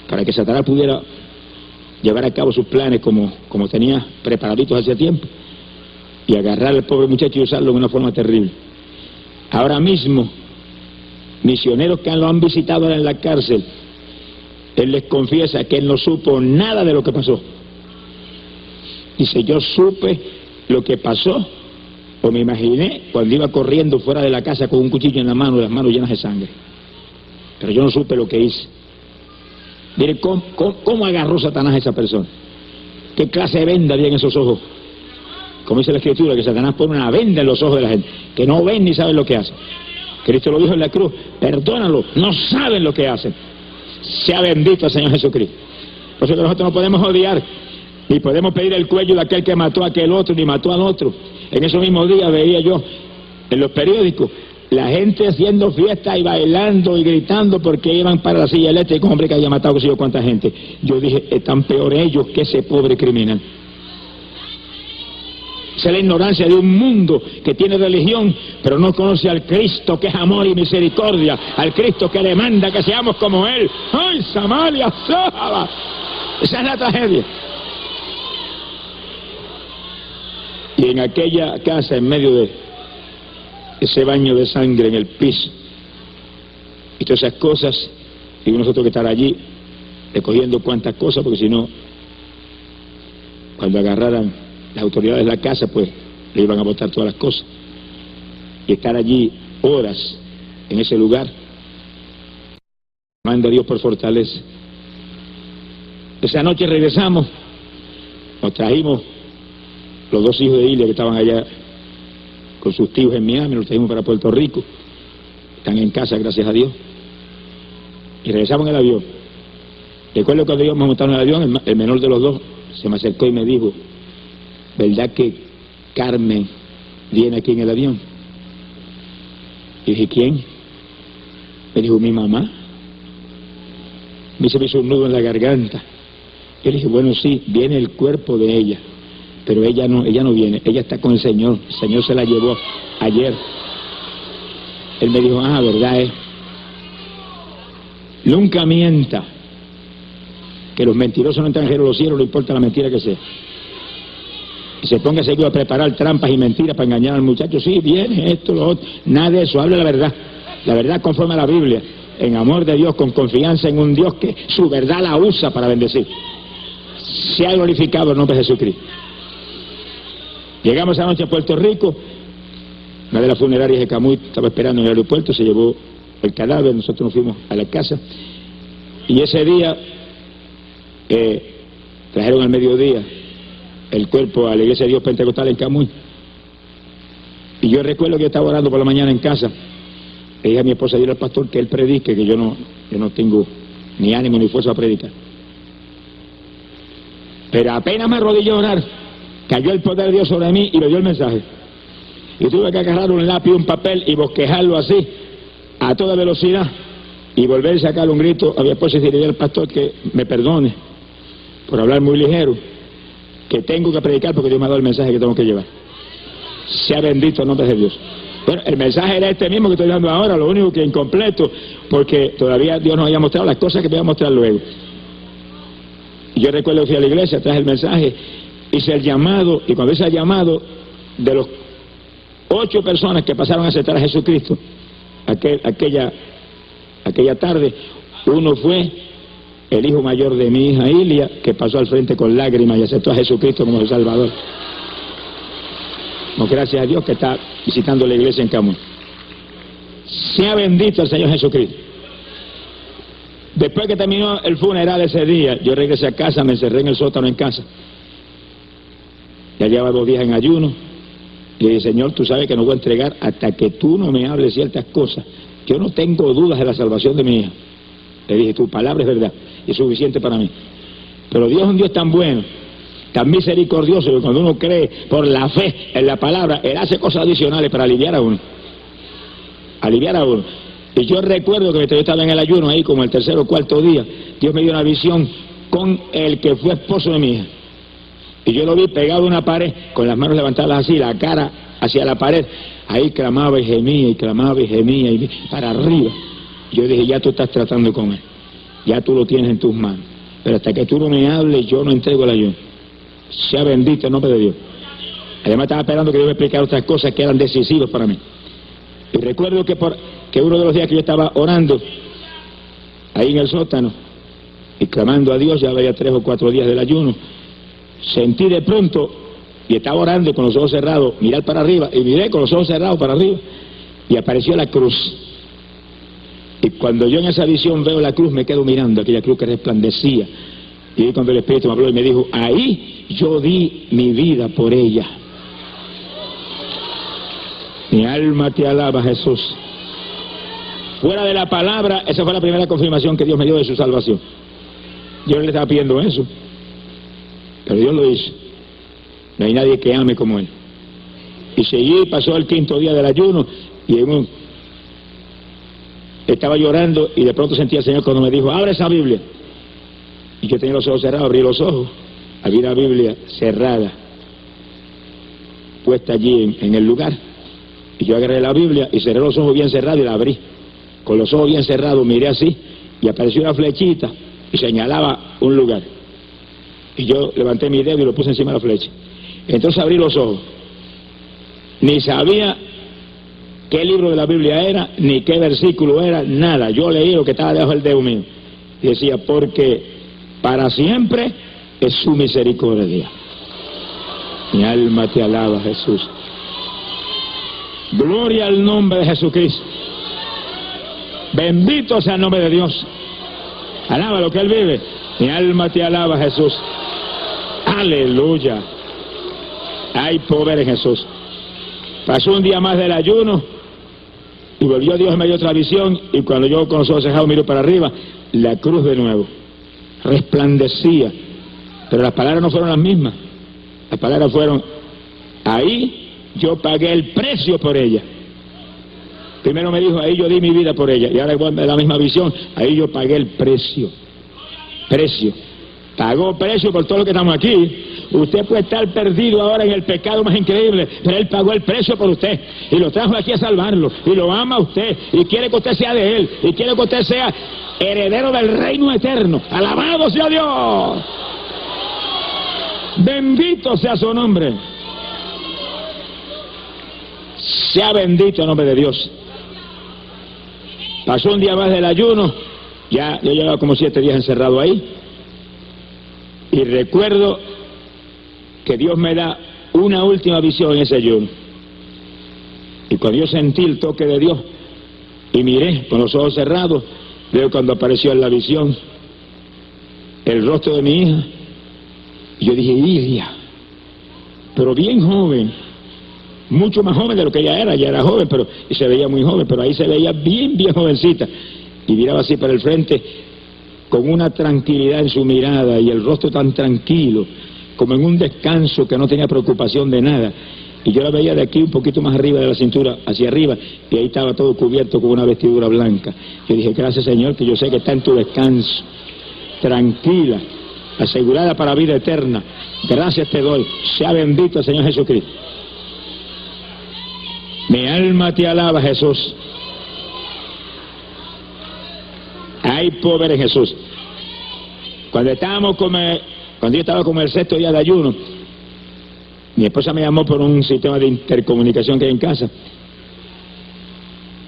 para que Satanás pudiera llevar a cabo sus planes como, como tenía preparaditos hace tiempo y agarrar al pobre muchacho y usarlo de una forma terrible. Ahora mismo, misioneros que lo han visitado en la cárcel, él les confiesa que él no supo nada de lo que pasó. Dice, yo supe lo que pasó, o me imaginé cuando iba corriendo fuera de la casa con un cuchillo en la mano y las manos llenas de sangre. Pero yo no supe lo que hice. Mire, ¿cómo, cómo, agarró Satanás a esa persona? ¿Qué clase de venda había en esos ojos? Como dice la Escritura, que Satanás pone una venda en los ojos de la gente, que no ven ni saben lo que hacen. Cristo lo dijo en la cruz, perdónalo, no saben lo que hacen. Sea bendito el Señor Jesucristo. Por eso que nosotros no podemos odiar Ni podemos pedir el cuello de aquel que mató a aquel otro, ni mató al otro. En esos mismos días veía yo en los periódicos la gente haciendo fiesta y bailando y gritando porque iban para la silla eléctrica hombre que había matado no sé yo cuánta gente. Yo dije, están peor ellos que ese pobre criminal. Es la ignorancia de un mundo que tiene religión, pero no conoce al Cristo que es amor y misericordia, al Cristo que le manda que seamos como Él. ¡Ay, Samaria! Esa es la tragedia. Y en aquella casa, en medio de ese baño de sangre en el piso, y todas esas cosas, y nosotros que estar allí recogiendo cuantas cosas, porque si no, cuando agarraran las autoridades de la casa, pues le iban a botar todas las cosas. Y estar allí horas en ese lugar, manda a Dios por fortaleza. Esa noche regresamos, nos trajimos los dos hijos de Ilia que estaban allá con sus tíos en Miami, los trajimos para Puerto Rico, están en casa, gracias a Dios. Y regresamos en el avión. Recuerdo cuando íbamos a montar en el avión, el menor de los dos se me acercó y me dijo, ¿verdad que Carmen viene aquí en el avión? Y dije, ¿quién? Me dijo, mi mamá. Me se me hizo un nudo en la garganta. Yo le dije, bueno, sí, viene el cuerpo de ella, pero ella no, ella no viene, ella está con el Señor, el Señor se la llevó ayer. Él me dijo, ah, verdad es. Nunca mienta. Que los mentirosos no extranjeros los cielos, no importa la mentira que sea y se ponga seguido a preparar trampas y mentiras para engañar al muchacho. Sí, viene esto, lo otro. Nada de eso, hable la verdad. La verdad conforme a la Biblia. En amor de Dios, con confianza en un Dios que su verdad la usa para bendecir. Se ha glorificado el nombre de Jesucristo. Llegamos anoche a Puerto Rico. Una de las funerarias de Camuy estaba esperando en el aeropuerto, se llevó el cadáver, nosotros nos fuimos a la casa. Y ese día eh, trajeron al mediodía el cuerpo a la iglesia de Dios Pentecostal en Camuy. Y yo recuerdo que estaba orando por la mañana en casa. Le dije a mi esposa, dile al pastor que él predique, que yo no, yo no tengo ni ánimo ni fuerza a predicar. Pero apenas me arrodillé a orar, cayó el poder de Dios sobre mí y le dio el mensaje. Y tuve que agarrar un lápiz, un papel y bosquejarlo así, a toda velocidad, y volver a sacar un grito a mi esposa y decirle al pastor que me perdone por hablar muy ligero que tengo que predicar porque Dios me ha dado el mensaje que tengo que llevar. Sea bendito el nombre de Dios. Bueno, el mensaje era este mismo que estoy dando ahora, lo único que incompleto, porque todavía Dios nos había mostrado las cosas que me voy a mostrar luego. Yo recuerdo que fui a la iglesia, traje el mensaje, hice el llamado, y cuando hice el llamado, de los ocho personas que pasaron a aceptar a Jesucristo aquel, aquella, aquella tarde, uno fue el hijo mayor de mi hija Ilia, que pasó al frente con lágrimas y aceptó a Jesucristo como su Salvador. gracias a Dios que está visitando la iglesia en Camus. Sea bendito el Señor Jesucristo. Después que terminó el funeral ese día, yo regresé a casa, me encerré en el sótano en casa. Ya llevaba dos días en ayuno. Y le dije, Señor, tú sabes que no voy a entregar hasta que tú no me hables ciertas cosas. Yo no tengo dudas de la salvación de mi hija. Le dije, tu palabra es verdad y suficiente para mí. Pero Dios es un Dios tan bueno, tan misericordioso, que cuando uno cree por la fe en la palabra, Él hace cosas adicionales para aliviar a uno. Aliviar a uno. Y yo recuerdo que yo estaba en el ayuno ahí como el tercer o cuarto día, Dios me dio una visión con el que fue esposo de mi hija. Y yo lo vi pegado a una pared, con las manos levantadas así, la cara hacia la pared. Ahí clamaba y gemía, y clamaba y gemía, y para arriba. Yo dije, ya tú estás tratando con él. Ya tú lo tienes en tus manos. Pero hasta que tú no me hables, yo no entrego el ayuno. Sea bendito el nombre de Dios. Además estaba esperando que Dios me explicara otras cosas que eran decisivas para mí. Y recuerdo que, por, que uno de los días que yo estaba orando, ahí en el sótano, y clamando a Dios, ya había tres o cuatro días del ayuno, sentí de pronto, y estaba orando con los ojos cerrados, mirar para arriba, y miré con los ojos cerrados para arriba, y apareció la cruz. Y cuando yo en esa visión veo la cruz, me quedo mirando aquella cruz que resplandecía. Y cuando el Espíritu me habló y me dijo, ahí yo di mi vida por ella. Mi alma te alaba, Jesús. Fuera de la palabra, esa fue la primera confirmación que Dios me dio de su salvación. Yo no le estaba pidiendo eso. Pero Dios lo hizo. No hay nadie que ame como Él. Y seguí, pasó el quinto día del ayuno y estaba llorando y de pronto sentí al Señor cuando me dijo, abre esa Biblia. Y yo tenía los ojos cerrados, abrí los ojos, había la Biblia cerrada, puesta allí en, el lugar. Y yo agarré la Biblia y cerré los ojos bien cerrados y la abrí. Con los ojos bien cerrados miré así y apareció una flechita y señalaba un lugar. Y yo levanté mi dedo y lo puse encima de la flecha. Entonces abrí los ojos. Ni sabía qué libro de la Biblia era, ni qué versículo era, nada. Yo leí lo que estaba debajo del dedo mío. Y decía, porque para siempre es su misericordia. Mi alma te alaba, Jesús. Gloria al nombre de Jesucristo. Bendito sea el nombre de Dios. Alaba lo que Él vive. Mi alma te alaba, Jesús. Aleluya. Hay poder en Jesús. Pasó un día más del ayuno y volvió Dios me dio otra visión y cuando yo con los ojos cerrados miro para arriba, la cruz de nuevo resplandecía. Pero las palabras no fueron las mismas. Las palabras fueron, ahí yo pagué el precio por ella. Primero me dijo, ahí yo di mi vida por ella. Y ahora igual la misma visión, ahí yo pagué el precio. Precio. Pagó precio por todo lo que estamos aquí. Usted puede estar perdido ahora en el pecado más increíble, pero Él pagó el precio por usted y lo trajo aquí a salvarlo y lo ama a usted y quiere que usted sea de Él y quiere que usted sea heredero del reino eterno. Alabado sea Dios. Bendito sea su nombre. Sea bendito el nombre de Dios. Pasó un día más del ayuno, ya yo llevaba como siete días encerrado ahí, y recuerdo que Dios me da una última visión en ese ayuno. Y cuando yo sentí el toque de Dios y miré con los ojos cerrados, veo cuando apareció en la visión el rostro de mi hija. Y yo dije, Lidia, pero bien joven, mucho más joven de lo que ella era, ya era joven, pero y se veía muy joven, pero ahí se veía bien, bien jovencita. Y miraba así para el frente con una tranquilidad en su mirada y el rostro tan tranquilo como en un descanso que no tenía preocupación de nada. Y yo la veía de aquí un poquito más arriba de la cintura, hacia arriba, y ahí estaba todo cubierto con una vestidura blanca. Yo dije, gracias Señor, que yo sé que está en tu descanso, tranquila, asegurada para vida eterna. Gracias te doy. Sea bendito el Señor Jesucristo. Mi alma te alaba, Jesús. Hay poder en Jesús. Cuando estábamos como cuando yo estaba como el sexto día de ayuno, mi esposa me llamó por un sistema de intercomunicación que hay en casa.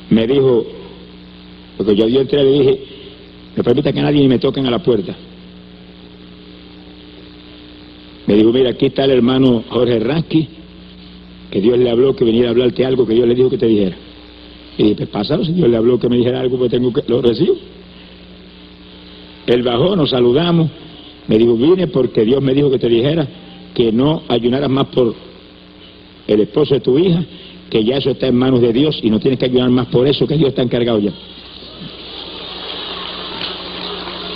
Me dijo, porque yo, yo entré y dije, me permita que nadie me toquen a la puerta. Me dijo, mira, aquí está el hermano Jorge Rasky, que Dios le habló que viniera a hablarte algo que Dios le dijo que te dijera. Y dije, pues pásalo, si Dios le habló que me dijera algo, pues tengo que, lo recibo. Él bajó, nos saludamos, me dijo, vine porque Dios me dijo que te dijera que no ayunaras más por el esposo de tu hija, que ya eso está en manos de Dios y no tienes que ayunar más por eso, que Dios está encargado ya.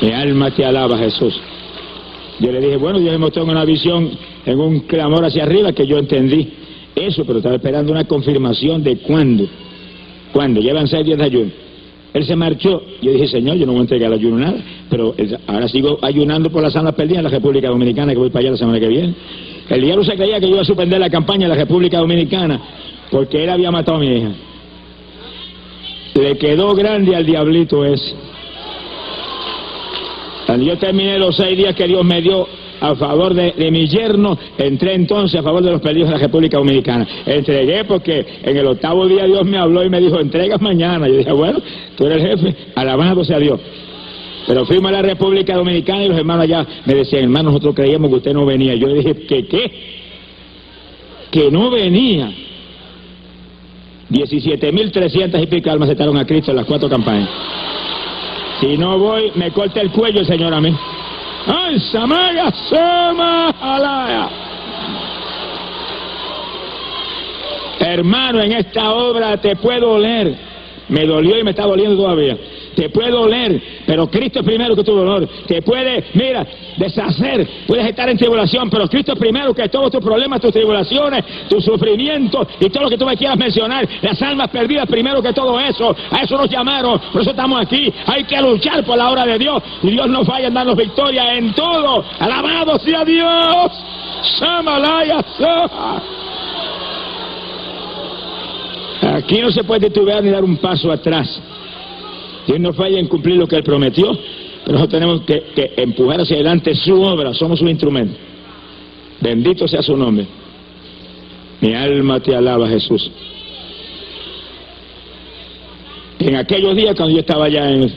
Mi alma te alaba, Jesús. Yo le dije, bueno, Dios me mostró en una visión, en un clamor hacia arriba, que yo entendí eso, pero estaba esperando una confirmación de cuándo. ¿Cuándo? Llevan seis días de ayuno. Él se marchó. Yo dije, Señor, yo no voy a entregar el ayuno nada, pero ahora sigo ayunando por las almas perdidas en la República Dominicana, que voy para allá la semana que viene. El diablo se creía que yo iba a suspender la campaña en la República Dominicana porque él había matado a mi hija. Le quedó grande al diablito ese. Cuando yo terminé los seis días que Dios me dio a favor de, mi yerno, entré entonces a favor de los perdidos de la República Dominicana. Entregué porque en el octavo día Dios me habló y me dijo, entregas mañana. Yo dije, bueno, tú eres el jefe, alabado sea Dios. Pero fuimos a la República Dominicana y los hermanos allá me decían, hermano, nosotros creíamos que usted no venía. Yo le dije, ¿qué qué? Que no venía. 17.300 y pico almas aceptaron a Cristo en las cuatro campañas. Si no voy, me corta el cuello el Señor a mí. ¡Ay, Samaga, Sama, Alaya! Hermano, en esta obra te puedo oler. Me dolió y me está doliendo todavía. Te puede doler, pero Cristo es primero que tu dolor. Te puede, mira, deshacer, puedes estar en tribulación, pero Cristo es primero que todos tus problemas, tus tribulaciones, tus sufrimientos y todo lo que tú me quieras mencionar. Las almas perdidas primero que todo eso. A eso nos llamaron, por eso estamos aquí. Hay que luchar por la obra de Dios y Dios nos vaya a darnos victoria en todo. Alabado sea Dios. Shamalaya Aquí no se puede titubear ni dar un paso atrás. Dios no falla en cumplir lo que Él prometió, pero nosotros tenemos que, que empujar hacia adelante su obra, somos su instrumento. Bendito sea su nombre. Mi alma te alaba, Jesús. En aquellos días, cuando yo estaba ya en el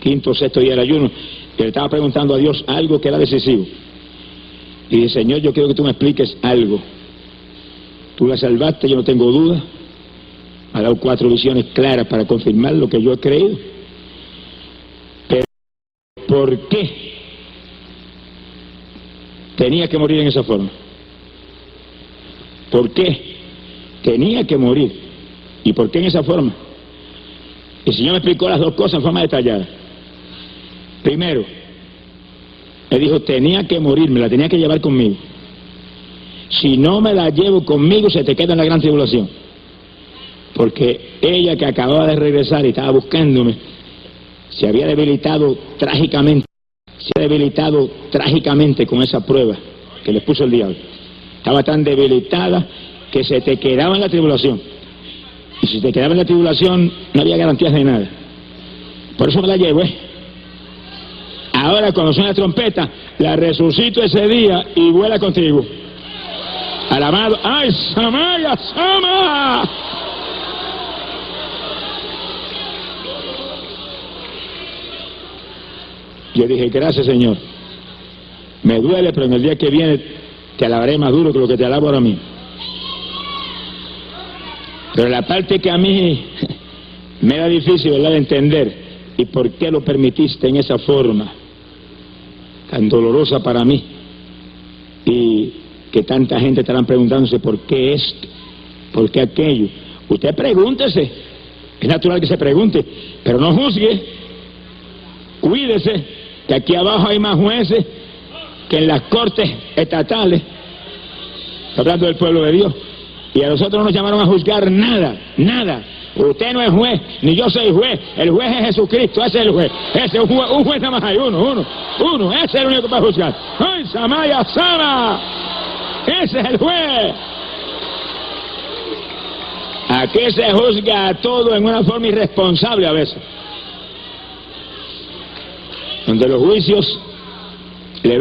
quinto sexto día del ayuno, le estaba preguntando a Dios algo que era decisivo. Y dije, Señor, yo quiero que tú me expliques algo. Tú la salvaste, yo no tengo duda. Ha dado cuatro visiones claras para confirmar lo que yo he creído. ¿Por qué tenía que morir en esa forma? ¿Por qué tenía que morir? ¿Y por qué en esa forma? El Señor me explicó las dos cosas en forma detallada. Primero, me dijo, tenía que morir, me la tenía que llevar conmigo. Si no me la llevo conmigo, se te queda en la gran tribulación. Porque ella que acababa de regresar y estaba buscándome, se había debilitado trágicamente, se ha debilitado trágicamente con esa prueba que le puso el diablo. Estaba tan debilitada que se te quedaba en la tribulación. Y si te quedaba en la tribulación, no había garantías de nada. Por eso me la llevo, ¿eh? Ahora cuando suena la trompeta, la resucito ese día y vuela contigo. Alabado. ¡Ay, Samaya, Sama! Yo dije, gracias Señor. Me duele, pero en el día que viene te alabaré más duro que lo que te alabo ahora mí. Pero la parte que a mí me da difícil, ¿verdad?, de entender, ¿y por qué lo permitiste en esa forma tan dolorosa para mí? Y que tanta gente estarán preguntándose por qué esto, por qué aquello. Usted pregúntese, es natural que se pregunte, pero no juzgue, cuídese, que aquí abajo hay más jueces que en las cortes estatales, hablando del pueblo de Dios. Y a nosotros no nos llamaron a juzgar nada, nada. Usted no es juez, ni yo soy juez. El juez es Jesucristo, ese es el juez. Ese es un juez, un juez nada más hay, uno, uno, uno. Ese es el único que va juzgar. ¡Ay, Samaya Sama! Ese es el juez. Aquí se juzga todo en una forma irresponsable a veces. Donde los juicios le,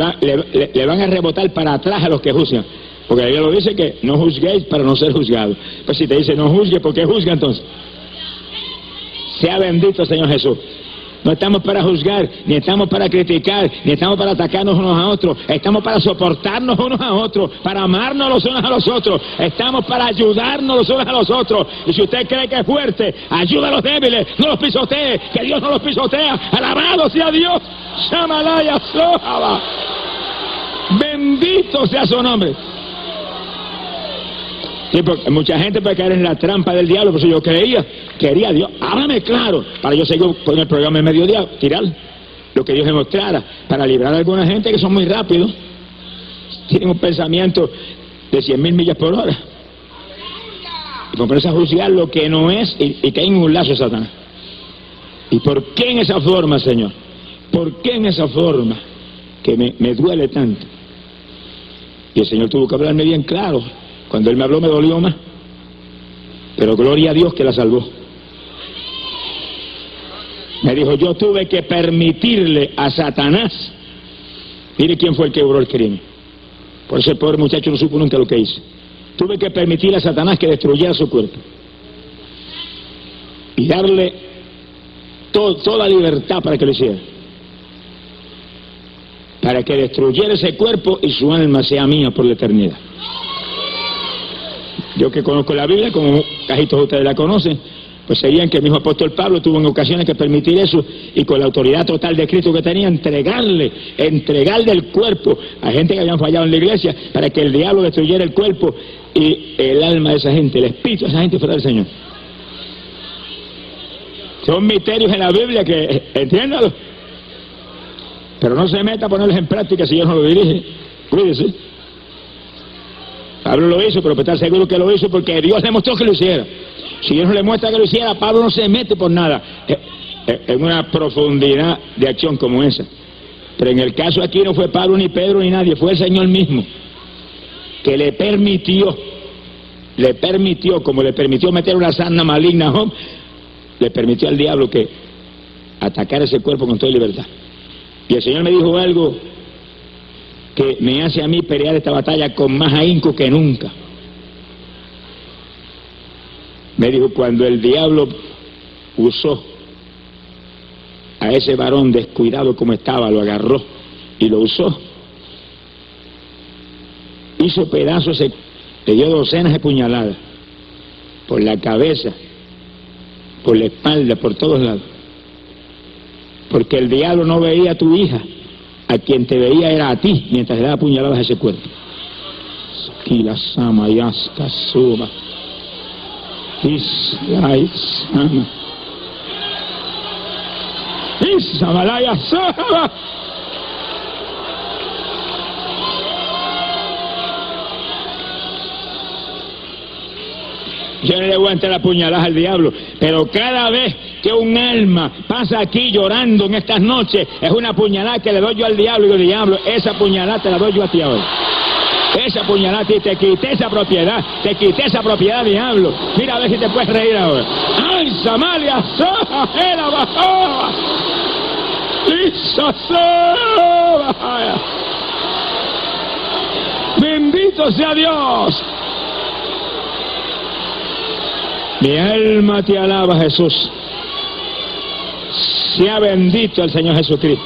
van a rebotar para atrás a los que juzgan. Porque la lo dice que no juzguéis para no ser juzgados. Pues si te dice no juzgue, ¿por qué juzga entonces? Sea bendito Señor Jesús. No estamos para juzgar, ni estamos para criticar, ni estamos para atacarnos unos a otros. Estamos para soportarnos unos a otros, para amarnos los unos a los otros. Estamos para ayudarnos los unos a los otros. Y si usted cree que es fuerte, ayuda a los débiles, no los pisotee, que Dios no los pisotea. Alabado sea Dios. Shamalaya Bendito sea su nombre. Sí, porque mucha gente puede caer en la trampa del diablo, por eso yo creía, quería Dios, háblame claro, para yo seguir con el programa de mediodía, tirar lo que Dios me mostrara, para librar a alguna gente que son muy rápidos, tienen un pensamiento de cien mil millas por hora. Y ponerse a juzgar lo que no es y, y caen en un lazo de Satanás. ¿Y por qué en esa forma, Señor? ¿Por qué en esa forma que me, me duele tanto? Y el Señor tuvo que hablarme bien claro. Cuando él me habló me dolió más. Pero gloria a Dios que la salvó. Me dijo, yo tuve que permitirle a Satanás. Mire quién fue el que obró el crimen. Por ese pobre muchacho no supo nunca lo que hizo. Tuve que permitirle a Satanás que destruyera su cuerpo. Y darle toda libertad para que lo hiciera. Para que destruyera ese cuerpo y su alma sea mía por la eternidad. Yo que conozco la Biblia, como casi todos ustedes la conocen, pues sabían que el mismo apóstol Pablo tuvo en ocasiones que permitir eso y con la autoridad total de Cristo que tenía, entregarle, entregarle el cuerpo a gente que habían fallado en la iglesia para que el diablo destruyera el cuerpo y el alma de esa gente, el espíritu de esa gente fuera del Señor. Son misterios en la Biblia que, entiéndalo. Pero no se meta a ponerlos en práctica si Dios no lo dirige. Cuídese. Pablo lo hizo, pero está seguro que lo hizo porque Dios le mostró que lo hiciera. Si Dios no le muestra que lo hiciera, Pablo no se mete por nada eh, eh, en una profundidad de acción como esa. Pero en el caso aquí no fue Pablo ni Pedro ni nadie, fue el Señor mismo que le permitió, le permitió, como le permitió meter una sarna maligna, le permitió al diablo que atacara ese cuerpo con toda libertad. Y el Señor me dijo algo que me hace a mí pelear esta batalla con más ahínco que nunca. Me dijo, cuando el diablo usó a ese varón descuidado como estaba, lo agarró y lo usó, hizo pedazos, le dio docenas de puñaladas por la cabeza, por la espalda, por todos lados. Porque el diablo no veía a tu hija, a quien te veía era a ti, mientras le daba puñaladas a ese cuerpo. Sama yaska suba. Sama. Isamalaya suba. Yo no le voy a entrar a puñaladas al diablo, pero cada vez que un alma pasa aquí llorando en estas noches, es una puñalada que le doy yo al diablo y digo, diablo, esa puñalada te la doy yo a ti ahora. Esa puñalada y te quité esa propiedad, te quité esa propiedad, diablo. Mira a ver si te puedes reír ahora. ¡Ay, Samalia! ¡Soja! ¡Era bajo! Bendito sea Dios. Mi alma te alaba, Jesús. Sea bendito el Señor Jesucristo.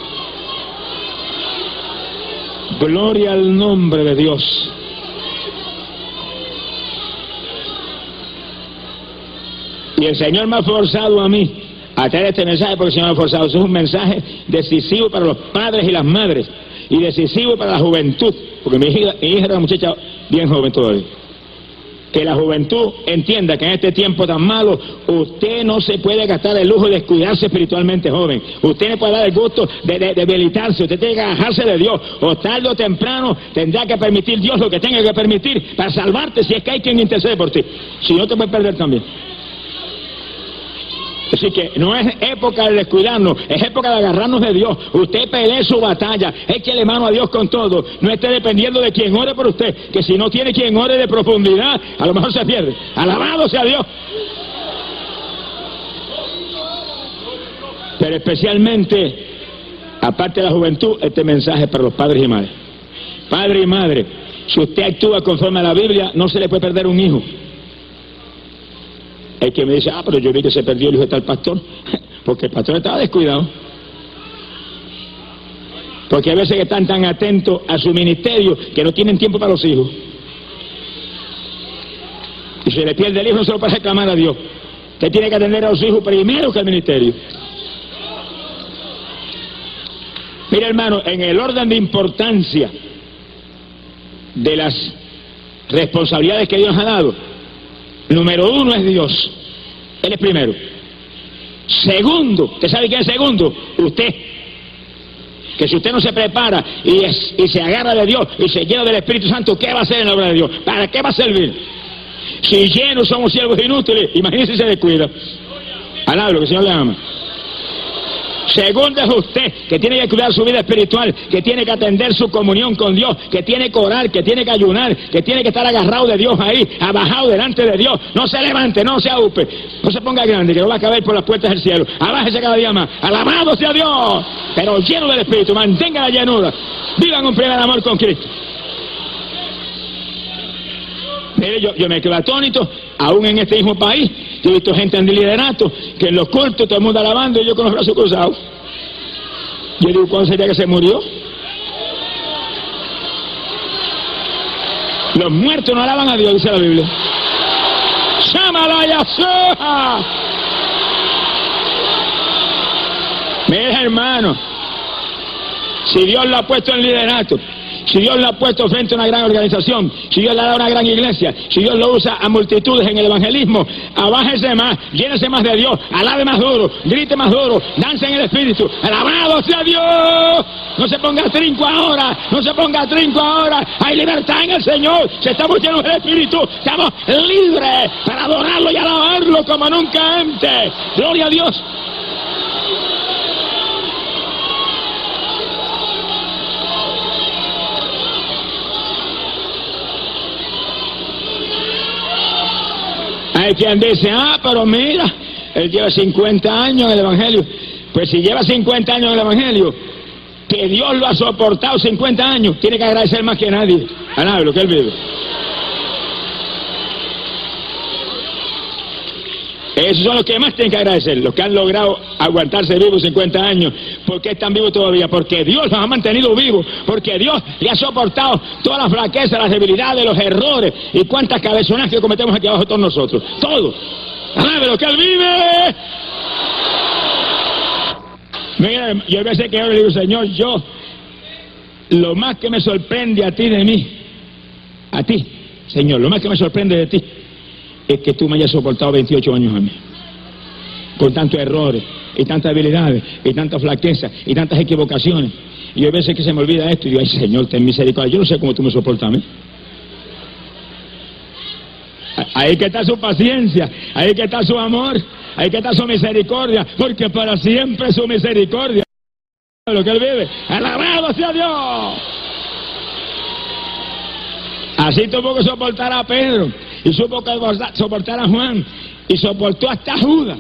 Gloria al nombre de Dios. Y el Señor me ha forzado a mí a traer este mensaje porque el Señor me ha forzado. es un mensaje decisivo para los padres y las madres y decisivo para la juventud, porque mi hija, mi hija era una muchacha bien joven todavía que la juventud entienda que en este tiempo tan malo usted no se puede gastar el lujo de descuidarse espiritualmente joven. Usted no puede dar el gusto de, debilitarse, usted tiene que agajarse de Dios. O tarde o temprano tendrá que permitir Dios lo que tenga que permitir para salvarte si es que hay quien intercede por ti. Si no te puedes perder también. Así que no es época de descuidarnos, es época de agarrarnos de Dios. Usted pelee su batalla, échele mano a Dios con todo. No esté dependiendo de quien ore por usted, que si no tiene quien ore de profundidad, a lo mejor se pierde. Alabado sea Dios. Pero especialmente, aparte de la juventud, este mensaje es para los padres y madres. Padre y madre, si usted actúa conforme a la Biblia, no se le puede perder un hijo. Hay que me dice, ah, pero yo vi que se perdió el hijo de tal pastor, porque el pastor estaba descuidado. Porque a veces están tan atentos a su ministerio que no tienen tiempo para los hijos. Y si le pierde el hijo, no se lo puede reclamar a Dios. Usted tiene que atender a los hijos primero que al ministerio. Mira, hermano, en el orden de importancia de las responsabilidades que Dios ha dado, Número uno es Dios. Él es primero. Segundo, ¿usted sabe quién es segundo? Usted. Que si usted no se prepara y, y se agarra de Dios y se llena del Espíritu Santo, ¿qué va a hacer en la obra de Dios? ¿Para qué va a servir? Si llenos somos siervos inútiles, imagínese si se descuida. Alablo, que el Señor le ama. Segundo es usted, que tiene que cuidar su vida espiritual, que tiene que atender su comunión con Dios, que tiene que orar, que tiene que ayunar, que tiene que estar agarrado de Dios ahí, abajado delante de Dios. No se levante, no se aupe, no se ponga grande, que no va a caber por las puertas del cielo. Abájese cada día más. Alabado sea Dios, pero lleno del Espíritu, mantenga la llanura. Vivan un primer amor con Cristo. Yo, me quedo atónito, aún en este mismo país, yo he visto gente en el liderato, que en los cultos todo el mundo alabando y yo con los brazos cruzados. Yo digo, ¿cuándo sería que se murió? Los muertos no alaban a Dios, dice la Biblia. ¡Shamalaya Mira, hermano, si Dios lo ha puesto en liderato si Dios lo ha puesto frente a una gran organización, si Dios le ha dado una gran iglesia, si Dios lo usa a multitudes en el evangelismo, abájese más, llénese más de Dios, alabe más duro, grite más duro, dance en el Espíritu, alabado sea Dios. No se ponga trinco ahora, no se ponga trinco ahora, hay libertad en el Señor, se estamos llenos del Espíritu, estamos libres para adorarlo y alabarlo como nunca antes. Gloria a Dios. Hay quien dice, ah, pero mira, él lleva 50 años en el Evangelio. Pues si lleva 50 años en el Evangelio, que Dios lo ha soportado 50 años, tiene que agradecer más que nadie. A nadie lo que él vive. Esos son los que más tienen que agradecer, los que han logrado aguantarse vivos 50 años. ¿Por qué están vivos todavía? Porque Dios los ha mantenido vivos, porque Dios le ha soportado todas las flaquezas, las debilidades, los errores y cuántas cabezonas que cometemos aquí abajo todos nosotros. Todo. de lo que Él vive! Mira, yo a veces que yo le digo, Señor, yo, lo más que me sorprende a ti de mí, a ti, Señor, lo más que me sorprende de ti, que tú me hayas soportado 28 años a mí. Con tantos errores, y tantas habilidades, y tantas flaquezas, y tantas equivocaciones. Y hay veces que se me olvida esto y digo, ay Señor, ten misericordia. Yo no sé cómo tú me soportas a mí. Ahí que está su paciencia, ahí que está su amor, ahí que está su misericordia, porque para siempre su misericordia. Lo que él vive, alabado sea Dios. Así tuvo que soportar a Pedro y supo que soportar a Juan y soportó hasta Judas.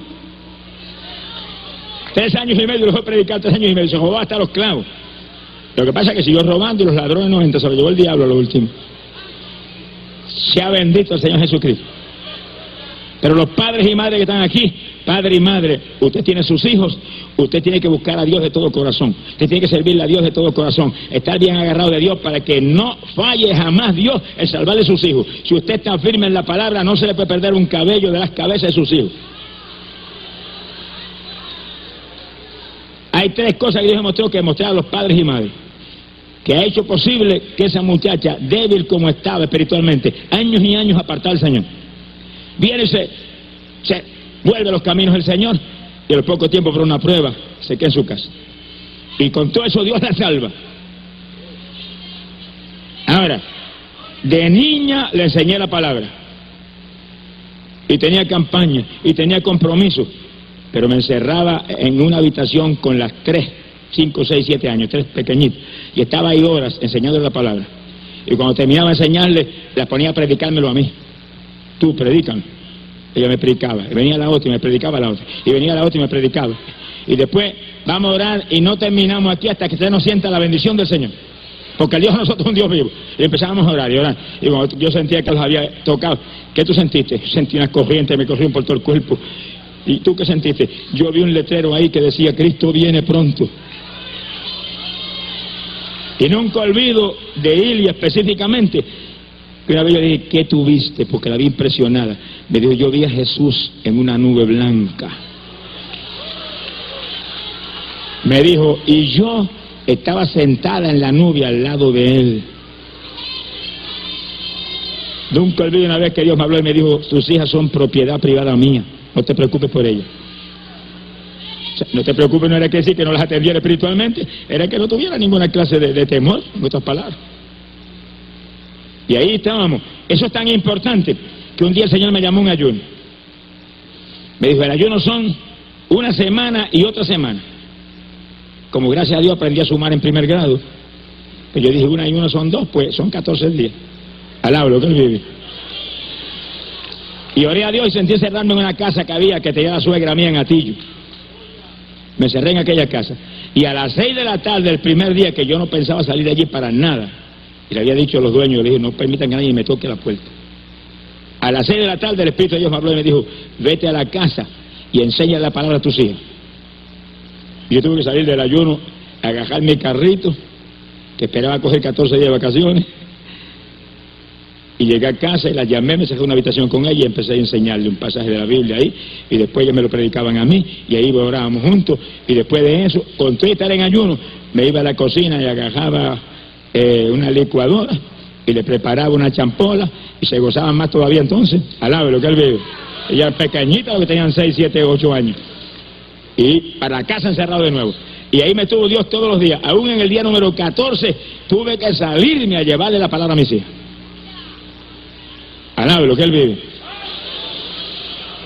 Tres años y medio lo fue predicar, tres años y medio, se robó hasta los clavos. Lo que pasa es que siguió robando y los ladrones no entran, se lo llevó el diablo a lo último. Sea bendito el Señor Jesucristo. Pero los padres y madres que están aquí, padre y madre, usted tiene sus hijos, usted tiene que buscar a Dios de todo corazón. Usted tiene que servirle a Dios de todo corazón. Estar bien agarrado de Dios para que no falle jamás Dios en salvarle a sus hijos. Si usted está firme en la palabra, no se le puede perder un cabello de las cabezas de sus hijos. Hay tres cosas que Dios demostró que mostrar a los padres y madres. Que ha hecho posible que esa muchacha, débil como estaba espiritualmente, años y años apartada del Señor viene y se, vuelve a los caminos del Señor y al poco tiempo por una prueba se queda en su casa. Y con todo eso Dios la salva. Ahora, de niña le enseñé la palabra. Y tenía campaña, y tenía compromiso. Pero me encerraba en una habitación con las tres, cinco, seis, siete años, tres pequeñitos. Y estaba ahí horas enseñando la palabra. Y cuando terminaba de enseñarle, la ponía a predicármelo a mí tú predican. Ella me predicaba, venía la otra y me predicaba la otra, y venía la otra y me predicaba. Y después vamos a orar y no terminamos aquí hasta que usted nos sienta la bendición del Señor. Porque Dios de nosotros es un Dios vivo. Y empezamos a orar y orar. Y cuando yo sentía que los había tocado, ¿qué tú sentiste? Sentí una corriente, me corrió por todo el cuerpo. ¿Y tú qué sentiste? Yo vi un letrero ahí que decía, Cristo viene pronto. Y nunca olvido de Ilia específicamente una vez yo dije, ¿qué tuviste? Porque la vi impresionada. Me dijo, yo vi a Jesús en una nube blanca. Me dijo, y yo estaba sentada en la nube al lado de él. Nunca olvido una vez que Dios me habló y me dijo, tus hijas son propiedad privada mía, no te preocupes por ellas. no te preocupes, no era que decir que no las atendiera espiritualmente, era que no tuviera ninguna clase de, de temor, en otras palabras. Y ahí estábamos. Eso es tan importante que un día el Señor me llamó un ayuno. Me dijo, el ayuno son una semana y otra semana. Como gracias a Dios aprendí a sumar en primer grado. Pues yo dije, una y una son dos, pues son 14 días. Alabro lo que él vive. Y oré a Dios y sentí cerrarme en una casa que había que tenía la suegra mía en Atillo. Me cerré en aquella casa. Y a las seis de la tarde, el primer día que yo no pensaba salir de allí para nada, y le había dicho a los dueños, le dije, no permitan que nadie me toque la puerta. A las seis de la tarde el Espíritu de Dios me habló y me dijo, vete a la casa y enseña la palabra a tus hijos. Yo tuve que salir del ayuno, agajar mi carrito, que esperaba coger 14 días de vacaciones, y llegué a casa y la llamé, me saqué una habitación con ella y empecé a enseñarle un pasaje de la Biblia ahí, y después ellos me lo predicaban a mí, y ahí orábamos juntos, y después de eso, con todo estar en ayuno, me iba a la cocina y agajaba eh, una licuadora y le preparaba una champola y se gozaban más todavía entonces. Alabe lo que él vive. Ella pequeñita, que tenían 6, 7, 8 años. Y para casa encerrado de nuevo. Y ahí me tuvo Dios todos los días. Aún en el día número 14 tuve que salirme a llevarle la palabra a mis hijas. Alabe lo que él vive.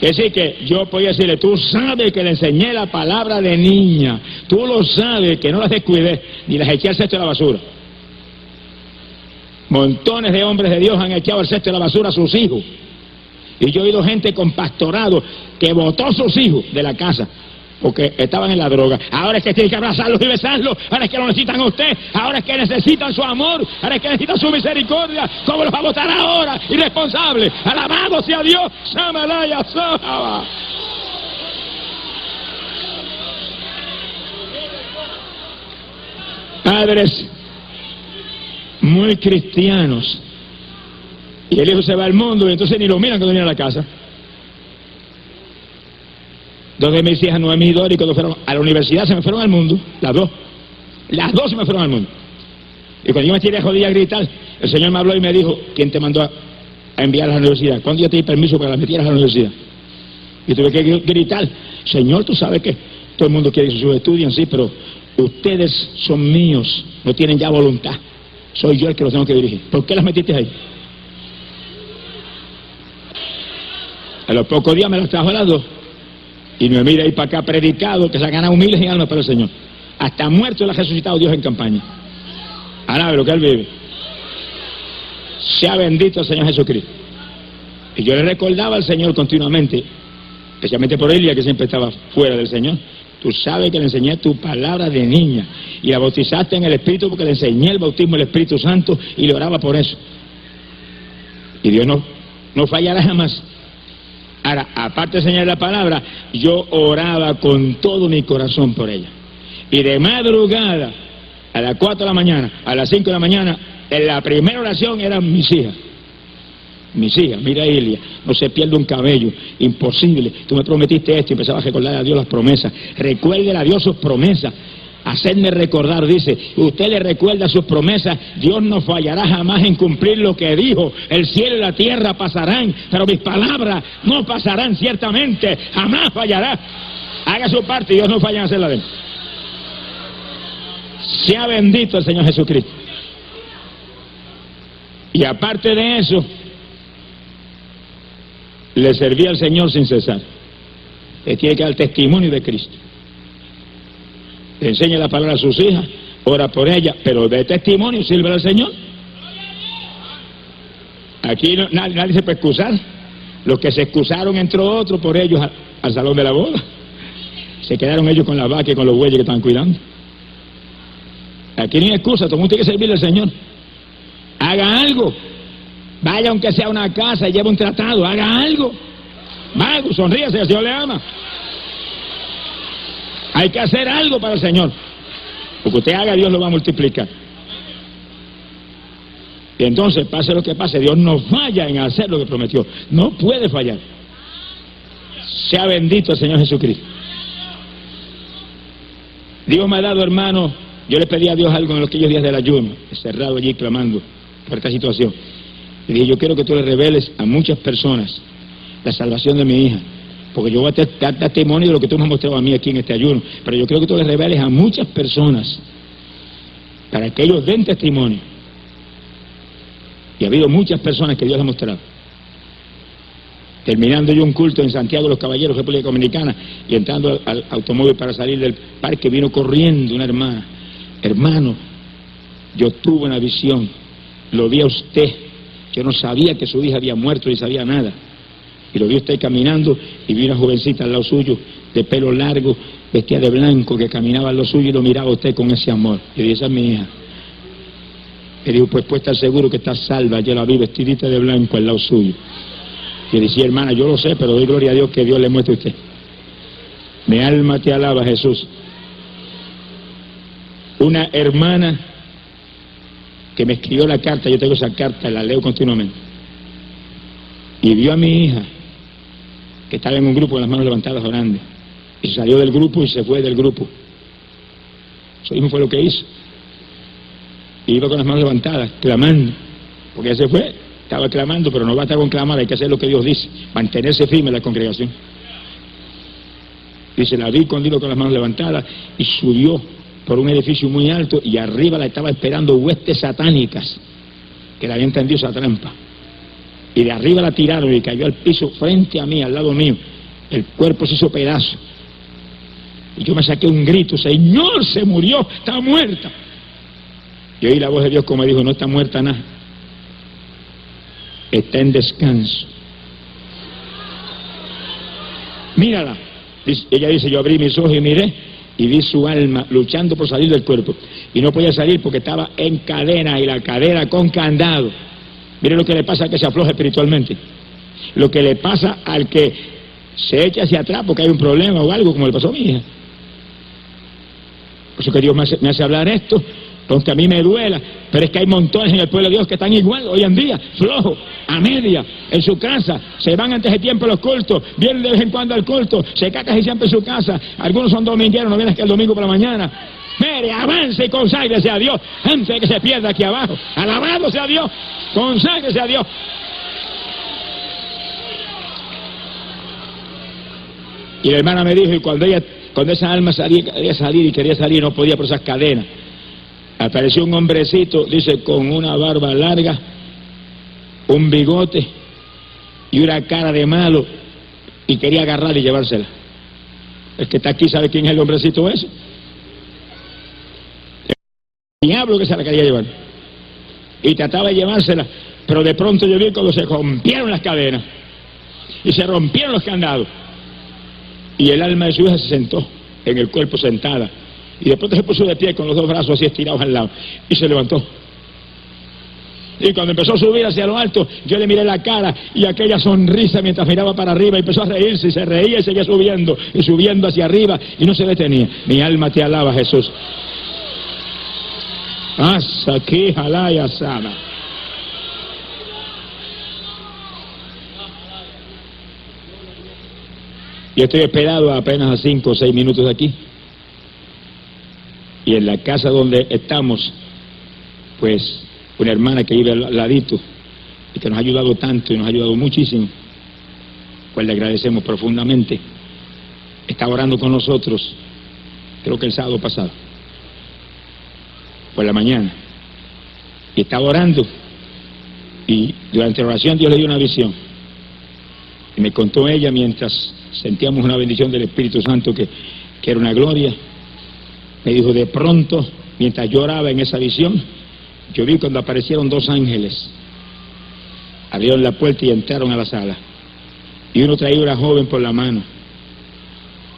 Es decir, que yo podía decirle, tú sabes que le enseñé la palabra de niña, tú lo sabes que no las descuidé, ni las eché al cesto de la basura. Montones de hombres de Dios han echado al cesto de la basura a sus hijos. Y yo he oído gente con pastorado que votó a sus hijos de la casa porque estaban en la droga. Ahora es que tienen que abrazarlos y besarlos. Ahora es que lo necesitan a usted. Ahora es que necesitan su amor. Ahora es que necesitan su misericordia. ¿Cómo los va a votar ahora? Irresponsable. Alabado sea Dios. Samalaya Sahaba. Padres muy cristianos. Y el hijo se va al mundo y entonces ni lo miran cuando viene a la casa. Dos de mis hijas, Noemí y Dori, cuando fueron a la universidad, se me fueron al mundo. Las dos. Las dos se me fueron al mundo. Y cuando yo me tiré jodida a gritar, el Señor me habló y me dijo, ¿quién te mandó a, enviar a la universidad? ¿Cuándo yo te di permiso para que las metieras a la universidad? Y tuve que gritar, Señor, tú sabes que todo el mundo quiere que sus estudien, sí, pero ustedes son míos, no tienen ya voluntad. Soy yo el que los tengo que dirigir. ¿Por qué las metiste ahí? A los pocos días me las trajo a. Y no mira ahí para acá predicado que se ha ganado miles y almas para el Señor. Hasta muerto le ha resucitado Dios en campaña. Ahora lo que él vive. Sea bendito el Señor Jesucristo. Y yo le recordaba al Señor continuamente, especialmente por Elia que siempre estaba fuera del Señor. Tú sabes que le enseñé tu palabra de niña y la bautizaste en el Espíritu porque le enseñé el bautismo del Espíritu Santo y le oraba por eso. Y Dios no, no fallará jamás. Ahora, aparte de enseñar la palabra, yo oraba con todo mi corazón por ella. Y de madrugada, a las 4 de la mañana, a las 5 de la mañana, en la primera oración eran mis hijas. Mis hijas, mira Elia, no se pierde un cabello, imposible. Tú me prometiste esto y empezaba a recordar a Dios las promesas. Recuerde a Dios sus promesas hacerme recordar, dice, usted le recuerda sus promesas, Dios no fallará jamás en cumplir lo que dijo, el cielo y la tierra pasarán, pero mis palabras no pasarán ciertamente, jamás fallará. Haga su parte y Dios no falla en hacerla de él. Sea bendito el Señor Jesucristo. Y aparte de eso, le servía al Señor sin cesar. Le tiene que dar testimonio de Cristo le enseña la palabra a sus hijas, ora por ella, pero de testimonio sirve al Señor. Aquí nadie, se puede excusar. Los que se excusaron entró otro por ellos al, salón de la boda. Se quedaron ellos con la vaca y con los bueyes que estaban cuidando. Aquí no hay excusa, todo el mundo tiene que servirle al Señor. Haga algo. Vaya aunque sea una casa y lleve un tratado, haga algo. Mago, sonríase, el Señor le ama. Hay que hacer algo para el Señor. Lo que usted haga, Dios lo va a multiplicar. Y entonces, pase lo que pase, Dios no falla en hacer lo que prometió. No puede fallar. Sea bendito el Señor Jesucristo. Dios me ha dado, hermano, yo le pedí a Dios algo en aquellos días del ayuno, cerrado allí clamando por esta situación. Y dije, yo quiero que tú le reveles a muchas personas la salvación de mi hija porque yo voy a dar testimonio de lo que tú me has mostrado a mí aquí en este ayuno, pero yo creo que tú le reveles a muchas personas para que ellos den testimonio. Y ha habido muchas personas que Dios ha mostrado. Terminando yo un culto en Santiago de los Caballeros, República Dominicana, y entrando al, automóvil para salir del parque, vino corriendo una hermana. Hermano, yo tuve una visión, lo vi a usted, yo no sabía que su hija había muerto ni sabía nada. Y lo vio usted caminando y vi una jovencita al lado suyo, de pelo largo, vestida de blanco, que caminaba al lado suyo y lo miraba usted con ese amor. Y dije, esa es mi hija. Y dijo, pues puede estar seguro que está salva, yo la vi vestidita de blanco al lado suyo. Y decía, hermana, yo lo sé, pero doy gloria a Dios que Dios le muestre a usted. Mi alma te alaba, Jesús. Una hermana que me escribió la carta, yo tengo esa carta, la leo continuamente. Y vio a mi hija que estaba en un grupo con las manos levantadas orando. Y salió del grupo y se fue del grupo. Eso mismo fue lo que hizo. Y iba con las manos levantadas, clamando. Porque ese fue, estaba clamando, pero no basta con clamar, hay que hacer lo que Dios dice, mantenerse firme en la congregación. Dice, la vi cuando con las manos levantadas y subió por un edificio muy alto y arriba la estaba esperando huestes satánicas que le habían tendido esa trampa. Y de arriba la tiraron y cayó al piso frente a mí, al lado mío. El cuerpo se hizo pedazo. Y yo me saqué un grito, Señor, se murió, está muerta. Y oí la voz de Dios como dijo, no está muerta nada. Está en descanso. Mírala. Ella dice, yo abrí mis ojos y miré y vi su alma luchando por salir del cuerpo. Y no podía salir porque estaba en cadena y la cadena con candado. Mire lo que le pasa al que se afloja espiritualmente. Lo que le pasa al que se echa hacia atrás porque hay un problema o algo, como le pasó a mi hija. Por eso que Dios me hace, hablar esto, aunque a mí me duela, pero es que hay montones en el pueblo de Dios que están igual hoy en día, flojos, a media, en su casa, se van antes de tiempo a los cultos, vienen de vez en cuando al culto, se cacan y siempre en su casa, algunos son domingueros, no vienen que el domingo por la mañana. Mire, avance y conságrese a Dios antes de que se pierda aquí abajo. Alabado sea Dios, conságrese a Dios. Y la hermana me dijo, y cuando ella cuando esa alma salía, quería salir y quería salir, no podía por esas cadenas. Apareció un hombrecito, dice, con una barba larga, un bigote y una cara de malo, y quería agarrarla y llevársela. El que está aquí sabe quién es el hombrecito ese. El diablo que se la quería llevar. Y trataba de llevársela, pero de pronto yo vi cuando se rompieron las cadenas y se rompieron los candados. Y el alma de su hija se sentó en el cuerpo sentada. Y de pronto se puso de pie con los dos brazos así estirados al lado. Y se levantó. Y cuando empezó a subir hacia lo alto, yo le miré la cara y aquella sonrisa mientras miraba para arriba y empezó a reírse y se reía y seguía subiendo y subiendo hacia arriba y no se detenía. Mi alma te alaba, Jesús. Hasta aquí, jalaya sana. Y estoy esperado apenas a cinco o seis minutos de aquí. Y en la casa donde estamos, pues una hermana que vive al ladito y que nos ha ayudado tanto y nos ha ayudado muchísimo, pues le agradecemos profundamente. Está orando con nosotros, creo que el sábado pasado, por la mañana. Y estaba orando y durante la oración Dios le dio una visión. Y me contó ella mientras sentíamos una bendición del Espíritu Santo que, era una gloria. Me dijo, de pronto, mientras lloraba en esa visión, yo vi cuando aparecieron dos ángeles. Abrieron la puerta y entraron a la sala. Y uno traía una joven por la mano.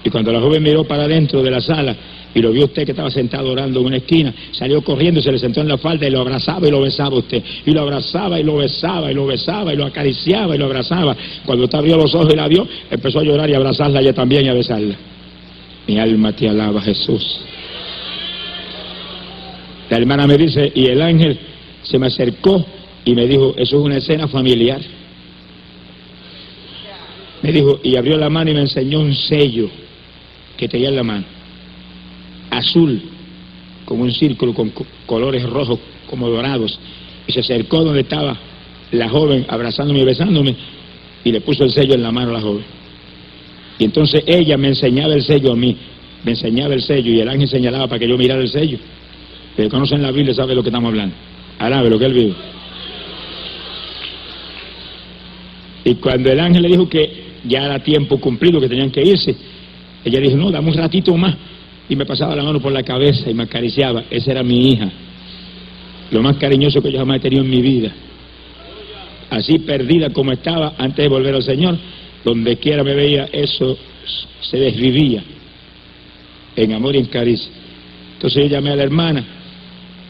Y cuando la joven miró para adentro de la sala, y lo vio usted que estaba sentado orando en una esquina, salió corriendo y se le sentó en la falda y lo abrazaba y lo besaba usted. Y lo abrazaba y lo besaba y lo besaba y lo acariciaba y lo abrazaba. Cuando usted abrió los ojos y la vio, empezó a llorar y a abrazarla ella también y a besarla. Mi alma te alaba, Jesús. La hermana me dice, y el ángel se me acercó y me dijo, eso es una escena familiar. Me dijo, y abrió la mano y me enseñó un sello que tenía en la mano azul, como un círculo con colores rojos como dorados, y se acercó donde estaba la joven abrazándome y besándome, y le puso el sello en la mano a la joven. Y entonces ella me enseñaba el sello a mí, me enseñaba el sello, y el ángel señalaba para que yo mirara el sello. Que conoce la Biblia sabe de lo que estamos hablando. Arabe, lo que él vive. Y cuando el ángel le dijo que ya era tiempo cumplido, que tenían que irse, ella dijo, no, dame un ratito más y me pasaba la mano por la cabeza y me acariciaba. Esa era mi hija. Lo más cariñoso que yo jamás he tenido en mi vida. Así perdida como estaba antes de volver al Señor, donde quiera me veía, eso se desvivía en amor y en caricia. Entonces yo llamé a la hermana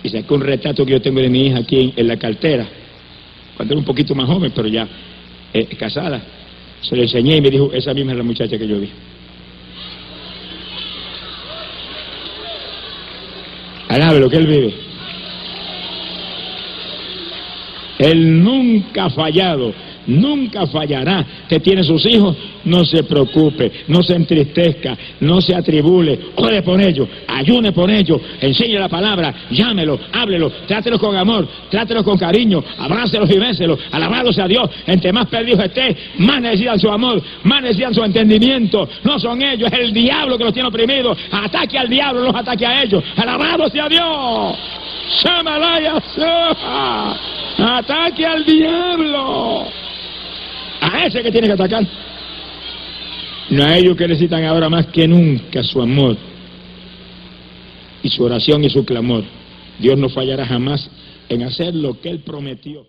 y saqué un retrato que yo tengo de mi hija aquí en, la cartera, cuando era un poquito más joven, pero ya eh, casada. Se lo enseñé y me dijo, esa misma es la muchacha que yo vi. Alabe lo que Él vive. Él nunca ha fallado, nunca fallará. Te tiene sus hijos, no se preocupe, no se entristezca, no se atribule, ore por ellos, ayune por ellos, enseñe la palabra, llámelo, háblelo, trátelos con amor, trátelos con cariño, abrácelos y béselos, alabado sea Dios, entre más perdidos esté, más necesitan su amor, más necesitan su entendimiento, no son ellos, es el diablo que los tiene oprimidos, ataque al diablo, no ataque a ellos, alabado sea Dios. Ataque al diablo. A ese que tiene que atacar. No a ellos que necesitan ahora más que nunca su amor y su oración y su clamor. Dios no fallará jamás en hacer lo que Él prometió.